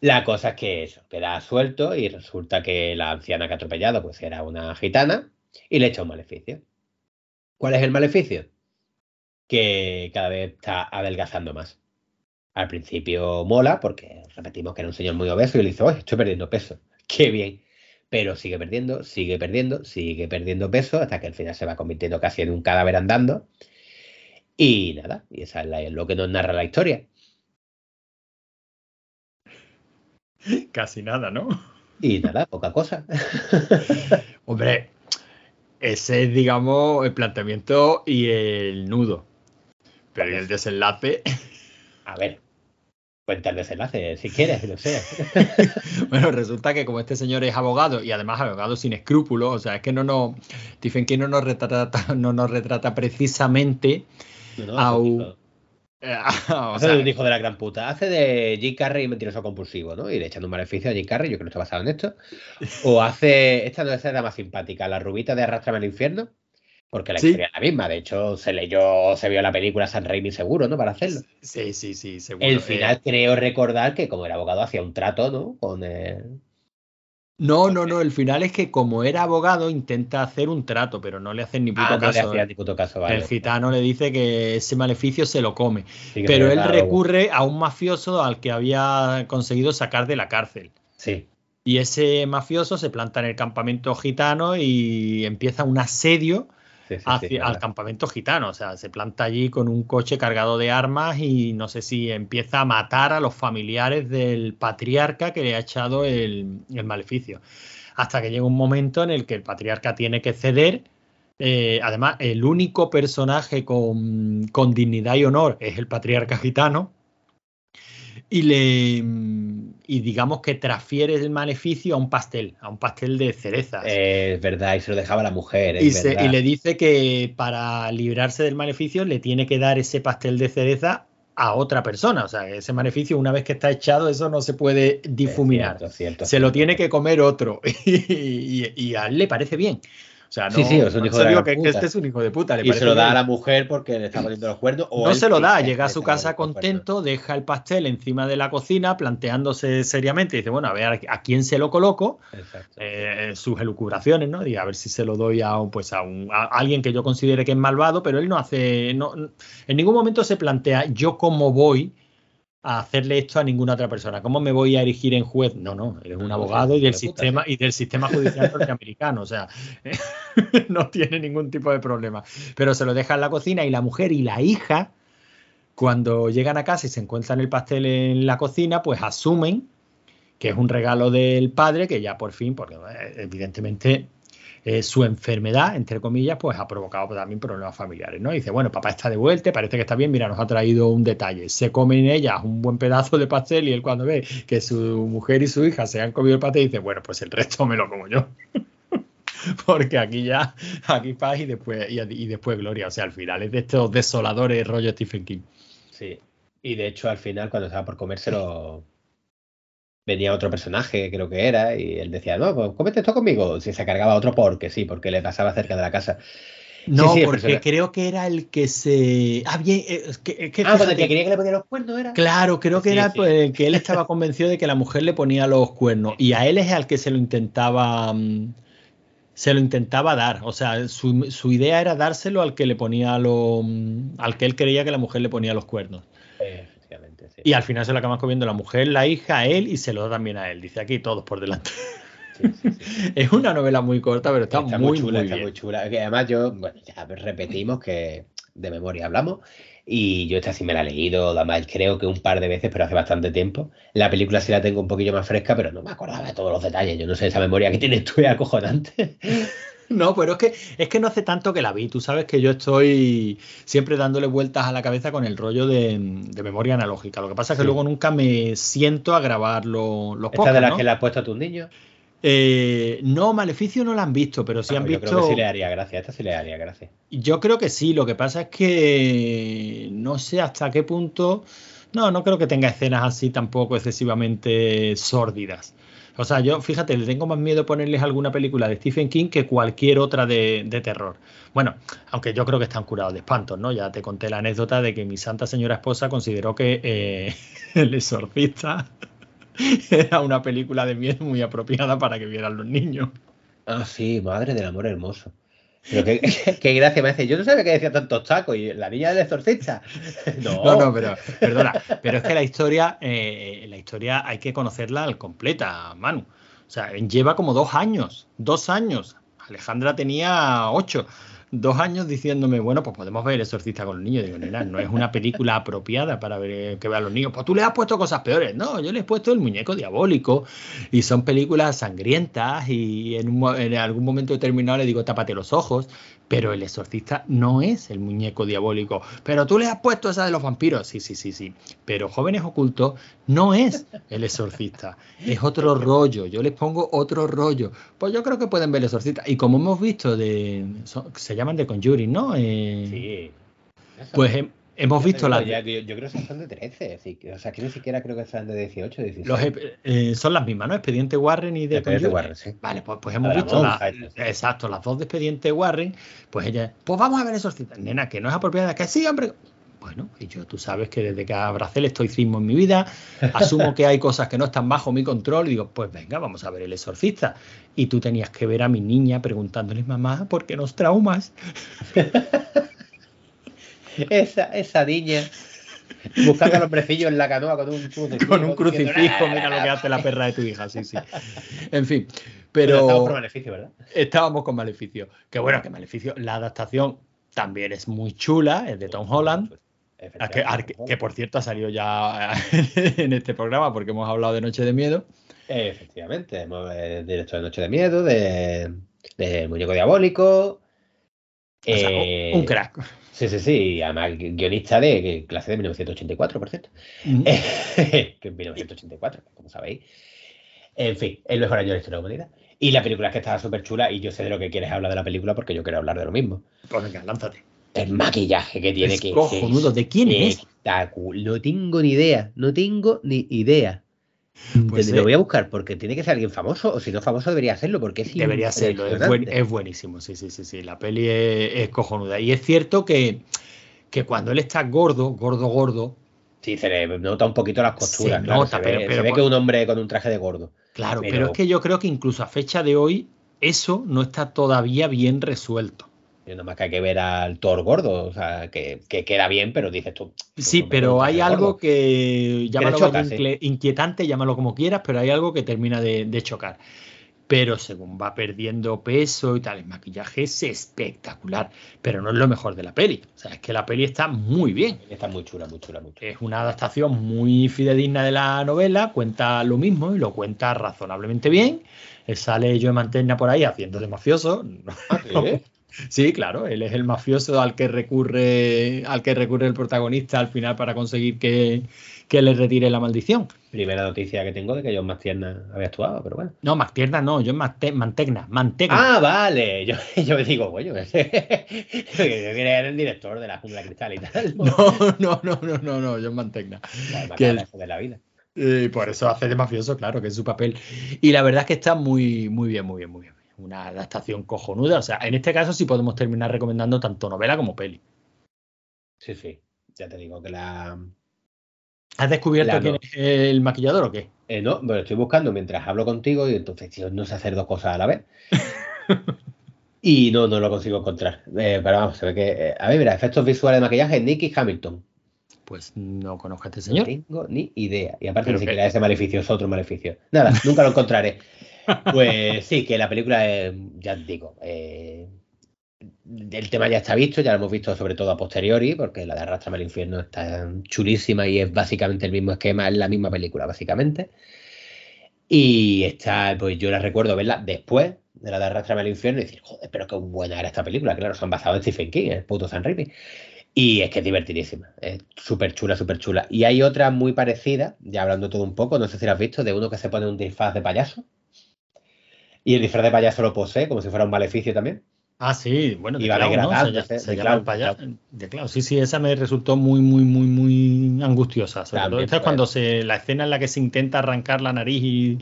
La cosa es que eso, queda suelto y resulta que la anciana que ha atropellado pues era una gitana y le echa un maleficio. ¿Cuál es el maleficio? Que cada vez está adelgazando más. Al principio mola porque repetimos que era un señor muy obeso y le dice, oye, estoy perdiendo peso. (laughs) Qué bien. Pero sigue perdiendo, sigue perdiendo, sigue perdiendo peso hasta que al final se va convirtiendo casi en un cadáver andando. Y nada, y esa es la- lo que nos narra la historia. (laughs) Casi nada, ¿no? Y nada, poca cosa. (laughs) Hombre, ese es, digamos, el planteamiento y el nudo. Pero ¿y el desenlace? A ver, cuenta el desenlace si quieres, no sé. (laughs) Bueno, resulta que como este señor es abogado y además abogado sin escrúpulos, o sea, es que no nos, Stephen King no nos retrata, (laughs) no nos retrata precisamente, No, no, es un (laughs) o Hace sea, de un hijo de la gran puta. Hace de Jim Carrey mentiroso compulsivo, ¿no? Y le echando un maleficio a Jim Carrey, yo creo que está basado en esto. O hace. Esta no es la más simpática, la rubita de Arrastrame al infierno. Porque la Sí. historia es la misma. De hecho, se leyó, se vio la película San Raimi seguro, ¿no? Para hacerlo. sí, sí, sí, seguro. El eh, final creo recordar que como era abogado hacía un trato, ¿no? Con el... no, no, no, el final es que como era abogado intenta hacer un trato, pero no le hacen ni puto Ah, no le caso. hacía ni puto caso, vale. El gitano le dice que ese maleficio se lo come. Sí Pero él recurre a un mafioso al que había conseguido sacar de la cárcel. Sí, Y ese mafioso se planta en el campamento gitano y empieza un asedio sí, sí, al campamento gitano. O sea, se planta allí con un coche cargado de armas y no sé si empieza a matar a los familiares del patriarca que le ha echado el, el maleficio. Hasta que llega un momento en el que el patriarca tiene que ceder. Eh, además, el único personaje con, con dignidad y honor es el patriarca gitano. Y le y digamos que transfiere el maleficio a un pastel, a un pastel de cerezas. Eh, es verdad, y se lo dejaba a la mujer. es Y, se- verdad. y le dice que para librarse del maleficio le tiene que dar ese pastel de cereza a otra persona. O sea, ese maleficio, una vez que está echado, eso no se puede difuminar. cierto, cierto, se lo tiene que comer otro. (laughs) Y, y- y a él le parece bien. O sea, no, Sí, sí, es un hijo de digo que, este es un hijo de puta. le Y se lo da bien. a la mujer porque le está poniendo los cuernos. O No se lo da, llega a que su casa contento, deja el pastel encima de la cocina, planteándose seriamente, dice, bueno, a ver a quién se lo coloco, eh, sus elucubraciones, ¿no? Y a ver si se lo doy a, pues a, un, a alguien que yo considere que es malvado, pero él no hace, no, en ningún momento se plantea yo cómo voy a hacerle esto a ninguna otra persona. ¿Cómo me voy a erigir en juez? No, no, eres un abogado y del sistema y del sistema judicial norteamericano, o sea, (laughs) no tiene ningún tipo de problema. Pero se lo deja en la cocina y la mujer y la hija, cuando llegan a casa y se encuentran el pastel en la cocina, pues asumen que es un regalo del padre que ya por fin, porque eh, evidentemente eh, su enfermedad, entre comillas, pues ha provocado también problemas familiares, ¿no? dice, bueno, papá está de vuelta, parece que está bien, mira, nos ha traído un detalle. Se comen ellas un buen pedazo de pastel y él cuando ve que su mujer y su hija se han comido el pastel, dice, bueno, pues el resto me lo como yo. (laughs) Porque aquí ya, aquí paz y después, y, después gloria. O sea, al final es de estos desoladores rollo Stephen King. Sí. Y de hecho, al final, cuando estaba por comérselo, venía otro personaje, creo que era, y él decía, no, pues cómete esto conmigo. Si se cargaba otro porque sí, porque le pasaba cerca de la casa. No, porque creo que era el que se. Ah, bien. Eh, es que, ah, pues el que quería que le ponía los cuernos era. Claro, creo que era pues, que él estaba convencido de que la mujer le ponía los cuernos. Y a él es al que se lo intentaba. Mm, se lo intentaba dar. O sea, su, su idea era dárselo al que le ponía lo. Mm, al que él creía que la mujer le ponía los cuernos. Eh, y al final se lo acaban comiendo la mujer, la hija, él y se lo da también a él. Dice aquí todos por delante. (laughs) es una novela muy corta, pero está, muy, chula. está muy chula. además, yo, bueno, ya repetimos que de memoria hablamos. Y yo esta sí me la he leído, además creo que un par de veces, pero hace bastante tiempo. La película sí la tengo un poquillo más fresca, pero no me acordaba de todos los detalles. Yo no sé, esa memoria que tienes tú es acojonante. (laughs) No, pero es que, es que no hace tanto que la vi. Tú sabes que yo estoy siempre dándole vueltas a la cabeza con el rollo de, memoria analógica. Lo que pasa es que luego nunca me siento a grabar los ¿Esta de las que le has puesto a tus niños? Eh, no, Maleficio no la han visto, pero sí han visto. Yo creo que sí le haría gracia. Esta sí le haría gracia. Yo creo que sí. Lo que pasa es que no sé hasta qué punto. No, no creo que tenga escenas así tampoco excesivamente sórdidas. O sea, yo, fíjate, le tengo más miedo ponerles alguna película de Stephen King que cualquier otra de, terror. Bueno, aunque yo creo que están curados de espantos, ¿no? Ya te conté la anécdota de que mi santa señora esposa consideró que eh, (laughs) El Exorcista (laughs) era una película de miedo muy apropiada para que vieran los niños. Ah, sí, madre del amor hermoso. Pero qué, gracia me hace. Yo no sabía que decía tantos tacos y la niña del exorcista. (laughs) No, no, pero perdona. Pero es que la historia, eh, la historia hay que conocerla al completa, Manu. O sea, lleva como dos años, dos años. Alejandra tenía ocho dos años diciéndome, bueno, pues podemos ver El Exorcista con los niños. Digo, nena, no es una película (laughs) apropiada para ver que vean los niños. Pues tú le has puesto cosas peores. No, yo le he puesto El Muñeco Diabólico y son películas sangrientas y en, en algún momento determinado le digo, tápate los ojos. Pero el exorcista no es el muñeco diabólico. Pero tú le has puesto esa de los vampiros. Sí, sí, sí, sí. Pero Jóvenes Ocultos no es el exorcista. Es otro rollo. Yo les pongo otro rollo. Pues yo creo que pueden ver el exorcista. Y como hemos visto, de se llaman de Conjuring, ¿no? Eh, sí. Pues Hemos visto las. Yo, creo que son de 13. O sea, que ni siquiera creo que sean de 18, 16. Los, eh, son las mismas, ¿no? Expediente Warren y de. Expediente Warren, sí. Vale, pues, pues hemos visto. exacto, las dos de Expediente Warren. Pues ella. Pues vamos a ver esos citas. Nena, que no es apropiada. Que sí, hombre. Bueno, y yo, tú sabes que desde que abracé el estoicismo en mi vida, asumo que hay cosas que no están bajo mi control y digo, pues venga, vamos a ver el exorcista. Y tú tenías que ver a mi niña preguntándoles, mamá, ¿por qué nos traumas? (laughs) esa, esa niña buscando (laughs) al hombrecillo en la canoa con un crucifijo. Con un crucifijo, mira lo que hace la perra de tu hija, sí, sí. (laughs) En fin, pero. estábamos con Maleficio, ¿verdad? Estábamos con Maleficio. Que bueno, que Maleficio, la adaptación también es muy chula, es de Tom Holland. Que, por cierto ha salido ya (laughs) en este programa porque hemos hablado de Noche de Miedo. Efectivamente, hemos eh, directo de Noche de Miedo, de, de Muñeco Diabólico. Un crack. Sí, sí, sí. Además, guionista de clase de 1984, por cierto. (laughs) en 1984, como sabéis. En fin, el mejor año de la historia de la humanidad. Y la película es que estaba súper chula y yo sé de lo que quieres hablar de la película porque yo quiero hablar de lo mismo. Pues venga, lánzate. El maquillaje que tiene que cojonudo. ¿De quién es? No tengo ni idea. No tengo ni idea. Pues lo voy a buscar porque tiene que ser alguien famoso, o si no famoso debería serlo, porque es Debería serlo, es, buenísimo, sí, sí, sí, sí. La peli es, cojonuda. Y es cierto que, que, cuando él está gordo, gordo, gordo. Sí, se le nota un poquito las costuras. Se nota, pero, ve, pero, ve que es un hombre con un traje de gordo. Claro, pero... es que yo creo que incluso a fecha de hoy eso no está todavía bien resuelto. Y nada más que hay que ver al Thor gordo, o sea, que, que queda bien, pero dices tú. pues Sí, no pero hay algo gordo. que, llámalo choca, sí. inquietante, llámalo como quieras, pero hay algo que termina de, de chocar. Pero según va perdiendo peso y tal, el maquillaje es espectacular, pero no es lo mejor de la peli. O sea, es que la peli está muy bien. Está muy chula, muy chula, muy chula. Es una adaptación muy fidedigna de la novela, cuenta lo mismo y lo cuenta razonablemente bien. Sale Joe Mantegna por ahí haciendo de mafioso. Ah, ¿sí? (laughs) Sí, claro, él es el mafioso al que recurre, al que recurre el protagonista al final para conseguir que, que le retire la maldición. Primera noticia que tengo de que John Mastierna había actuado, pero bueno. No, Mastierna no, Mante- Mantegna, Mantegna. Ah, vale. Yo, (laughs) yo me digo, coño, que (laughs) el director de la jungla cristal y tal. (laughs) No, no, no, no, no, no, John Mantegna. Vale, que el- de la vida. Eh, por eso hace de mafioso, claro, que es su papel. Y la verdad es que está muy, muy bien, muy bien, muy bien. Una adaptación cojonuda. O sea, en este caso sí podemos terminar recomendando tanto novela como peli. Sí, sí. Ya te digo que la. ¿Has descubierto La quién no. es el maquillador o qué? Eh, no, pero estoy buscando mientras hablo contigo y entonces tío, no sé hacer dos cosas a la vez. (laughs) y no, no lo consigo encontrar. Eh, pero vamos, se ve que. eh, a ver, mira, efectos visuales de maquillaje, Nicky Hamilton. Pues no conozco a este No señor. tengo ni idea. Y aparte ni siquiera ese maleficio es otro maleficio. Nada, nunca lo encontraré. (laughs) Pues sí, que la película es, ya digo, eh, el tema ya está visto, ya lo hemos visto sobre todo a posteriori, porque la de Arrastrame al infierno está chulísima y es básicamente el mismo esquema, es la misma película, básicamente. Y está, pues yo la recuerdo verla después de la de Arrastrame al infierno y decir, joder, pero qué buena era esta película. Claro, se han basado en Stephen King, el puto San Raimi. Y es que es divertidísima, es súper chula, súper chula. Y hay otra muy parecida, ya hablando todo un poco, no sé si la has visto, de uno que se pone un disfraz de payaso. Y el disfraz de payaso lo posee, como si fuera un maleficio también. Ah, sí, bueno, de Y clown, ¿no? Se, se de llama clown, el payaso. De clown. Sí, sí, esa me resultó muy, muy, muy, muy angustiosa. Sobre todo esta es cuando se, la escena en la que se intenta arrancar la nariz y,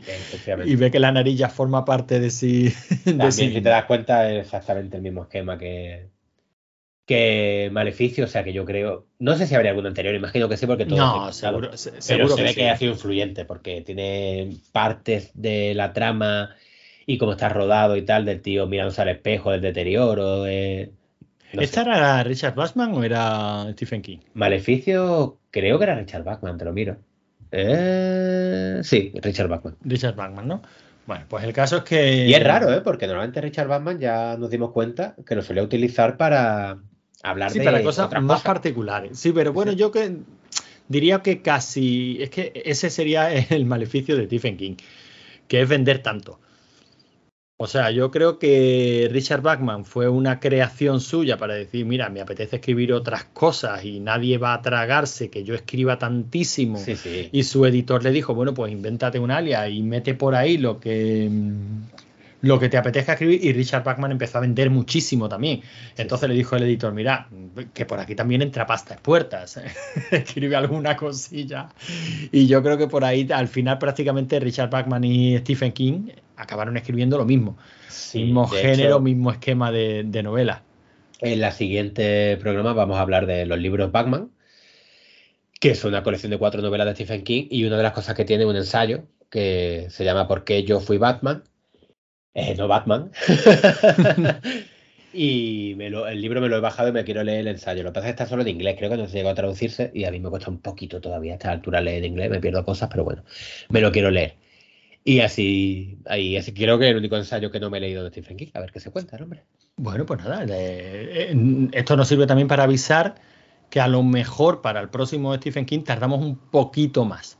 y ve que la nariz ya forma parte de sí. (laughs) de También, sí si te das cuenta, es exactamente el mismo esquema que, que Maleficio. O sea que yo creo. No sé si habría alguno anterior, imagino que sí, porque todo. No, seguro, se- Pero seguro se que ve sí. que ha sido influyente porque tiene partes de la trama y cómo está rodado y tal, del tío mirándose al espejo, del deterioro. de- no ¿Esta sé. era Richard Bachman o era Stephen King? Maleficio, creo que era Richard Bachman, te lo miro. Eh, sí, Richard Bachman. Richard Bachman, ¿no? Bueno, pues el caso es que. Y es raro, ¿eh? Porque normalmente Richard Bachman ya nos dimos cuenta que lo solía utilizar para hablar Sí, de para cosas otras más cosas. particulares. Sí, pero bueno, Sí. yo que diría que casi. Es que ese sería el maleficio de Stephen King, que es vender tanto. O sea, yo creo que Richard Bachman fue una creación suya para decir, mira, me apetece escribir otras cosas y nadie va a tragarse que yo escriba tantísimo. Sí, sí. Y su editor le dijo, bueno, pues invéntate un alias y mete por ahí lo que, lo que te apetezca escribir. Y Richard Bachman empezó a vender muchísimo también. Entonces le dijo el editor, mira, que por aquí también entra pastas puertas. (laughs) Escribe alguna cosilla. Y yo creo que por ahí, al final, prácticamente Richard Bachman y Stephen King acabaron escribiendo lo mismo. Sí, mismo género, hecho, mismo esquema de, de novela. En la siguiente programa vamos a hablar de los libros Batman, que es una colección de cuatro novelas de Stephen King y una de las cosas que tiene un ensayo que se llama ¿Por qué yo fui Batman? Eh, no Batman. (laughs) (laughs) y me lo- el libro me lo he bajado y me quiero leer el ensayo. Lo que pasa es que está solo en inglés, creo que no se llegó a traducirse y a mí me cuesta un poquito todavía a esta altura leer en inglés, me pierdo cosas, pero bueno, me lo quiero leer. Y así, ahí, así creo que el único ensayo que no me he leído de Stephen King. A ver qué se cuenta, hombre. Bueno, pues nada, esto nos sirve también para avisar que a lo mejor para el próximo Stephen King tardamos un poquito más.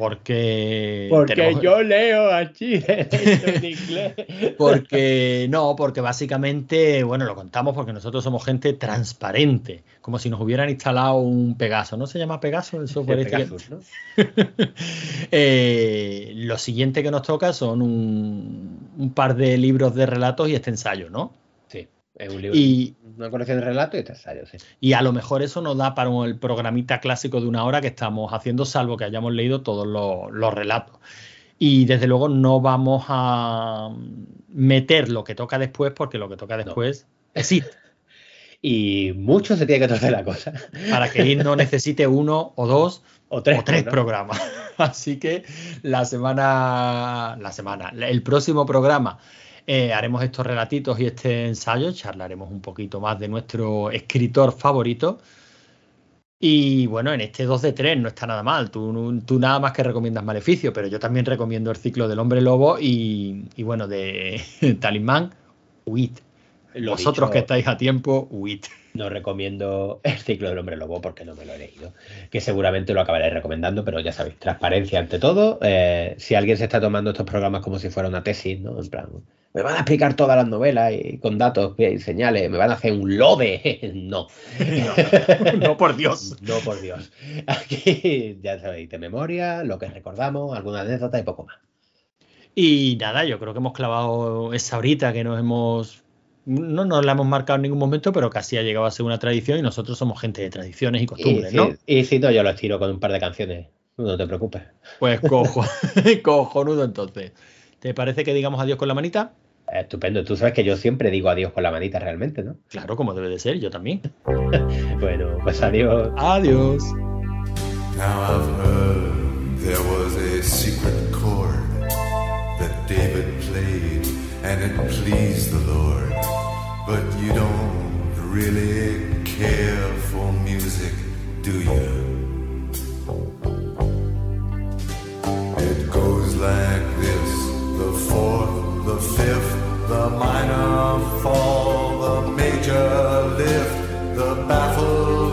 Porque. tenemos- leo aquí (laughs) en (laughs) inglés. Porque no, porque básicamente, bueno, lo contamos porque nosotros somos gente transparente, como si nos hubieran instalado un Pegaso. ¿No se llama Pegaso el software? este que- Pegasus, ¿no? (laughs) Eh, lo siguiente que nos toca son un, un par de libros de relatos y este ensayo, ¿no? Sí, es un libro, Y, una colección de relatos y este ensayo, sí. y a lo mejor eso nos da para el programita clásico de una hora que estamos haciendo, salvo que hayamos leído todos los, los relatos. Y desde luego no vamos a meter lo que toca después, porque lo que toca después existe. (laughs) Y mucho se tiene que tratar la cosa. (laughs) Para que no necesite uno o dos O tres, o tres ¿no? programas. (laughs) Así que la semana, la semana, el próximo programa Eh, haremos estos relatitos y este ensayo, charlaremos un poquito más de nuestro escritor favorito. Y bueno, en este 2 de 3 no está nada mal. Tú, tú nada más que recomiendas Maleficio, pero yo también recomiendo el ciclo del hombre lobo y, y bueno, de (laughs) Talismán, Huid. Vosotros que estáis a tiempo, huid. No recomiendo el ciclo del hombre lobo porque no me lo he leído. Que seguramente lo acabaré recomendando, pero ya sabéis, transparencia ante todo. Eh, si alguien se está tomando estos programas como si fuera una tesis, ¿no? En plan, me van a explicar todas las novelas y con datos y señales, me van a hacer un lode. (laughs) no. no. (laughs) No, por Dios. No, por Dios. Aquí, ya sabéis, de memoria, lo que recordamos, alguna anécdota y poco más. Y nada, yo creo que hemos clavado esa horita que nos hemos no nos la hemos marcado en ningún momento, pero casi ha llegado a ser una tradición y nosotros somos gente de tradiciones y costumbres, y, ¿no? Y si no, yo lo estiro con un par de canciones. No te preocupes. Pues cojo, (laughs) cojonudo entonces. ¿Te parece que digamos adiós con la manita? Estupendo. Tú sabes que yo siempre digo adiós con la manita realmente, ¿no? (laughs) Claro, como debe de ser, yo también. bueno, pues adiós. Adiós. Now I've heard there was a secret chord that David played and it pleased the Lord. But you don't really care for music, do you? It goes like this the fourth, the fifth, the minor fall, the major lift, the baffled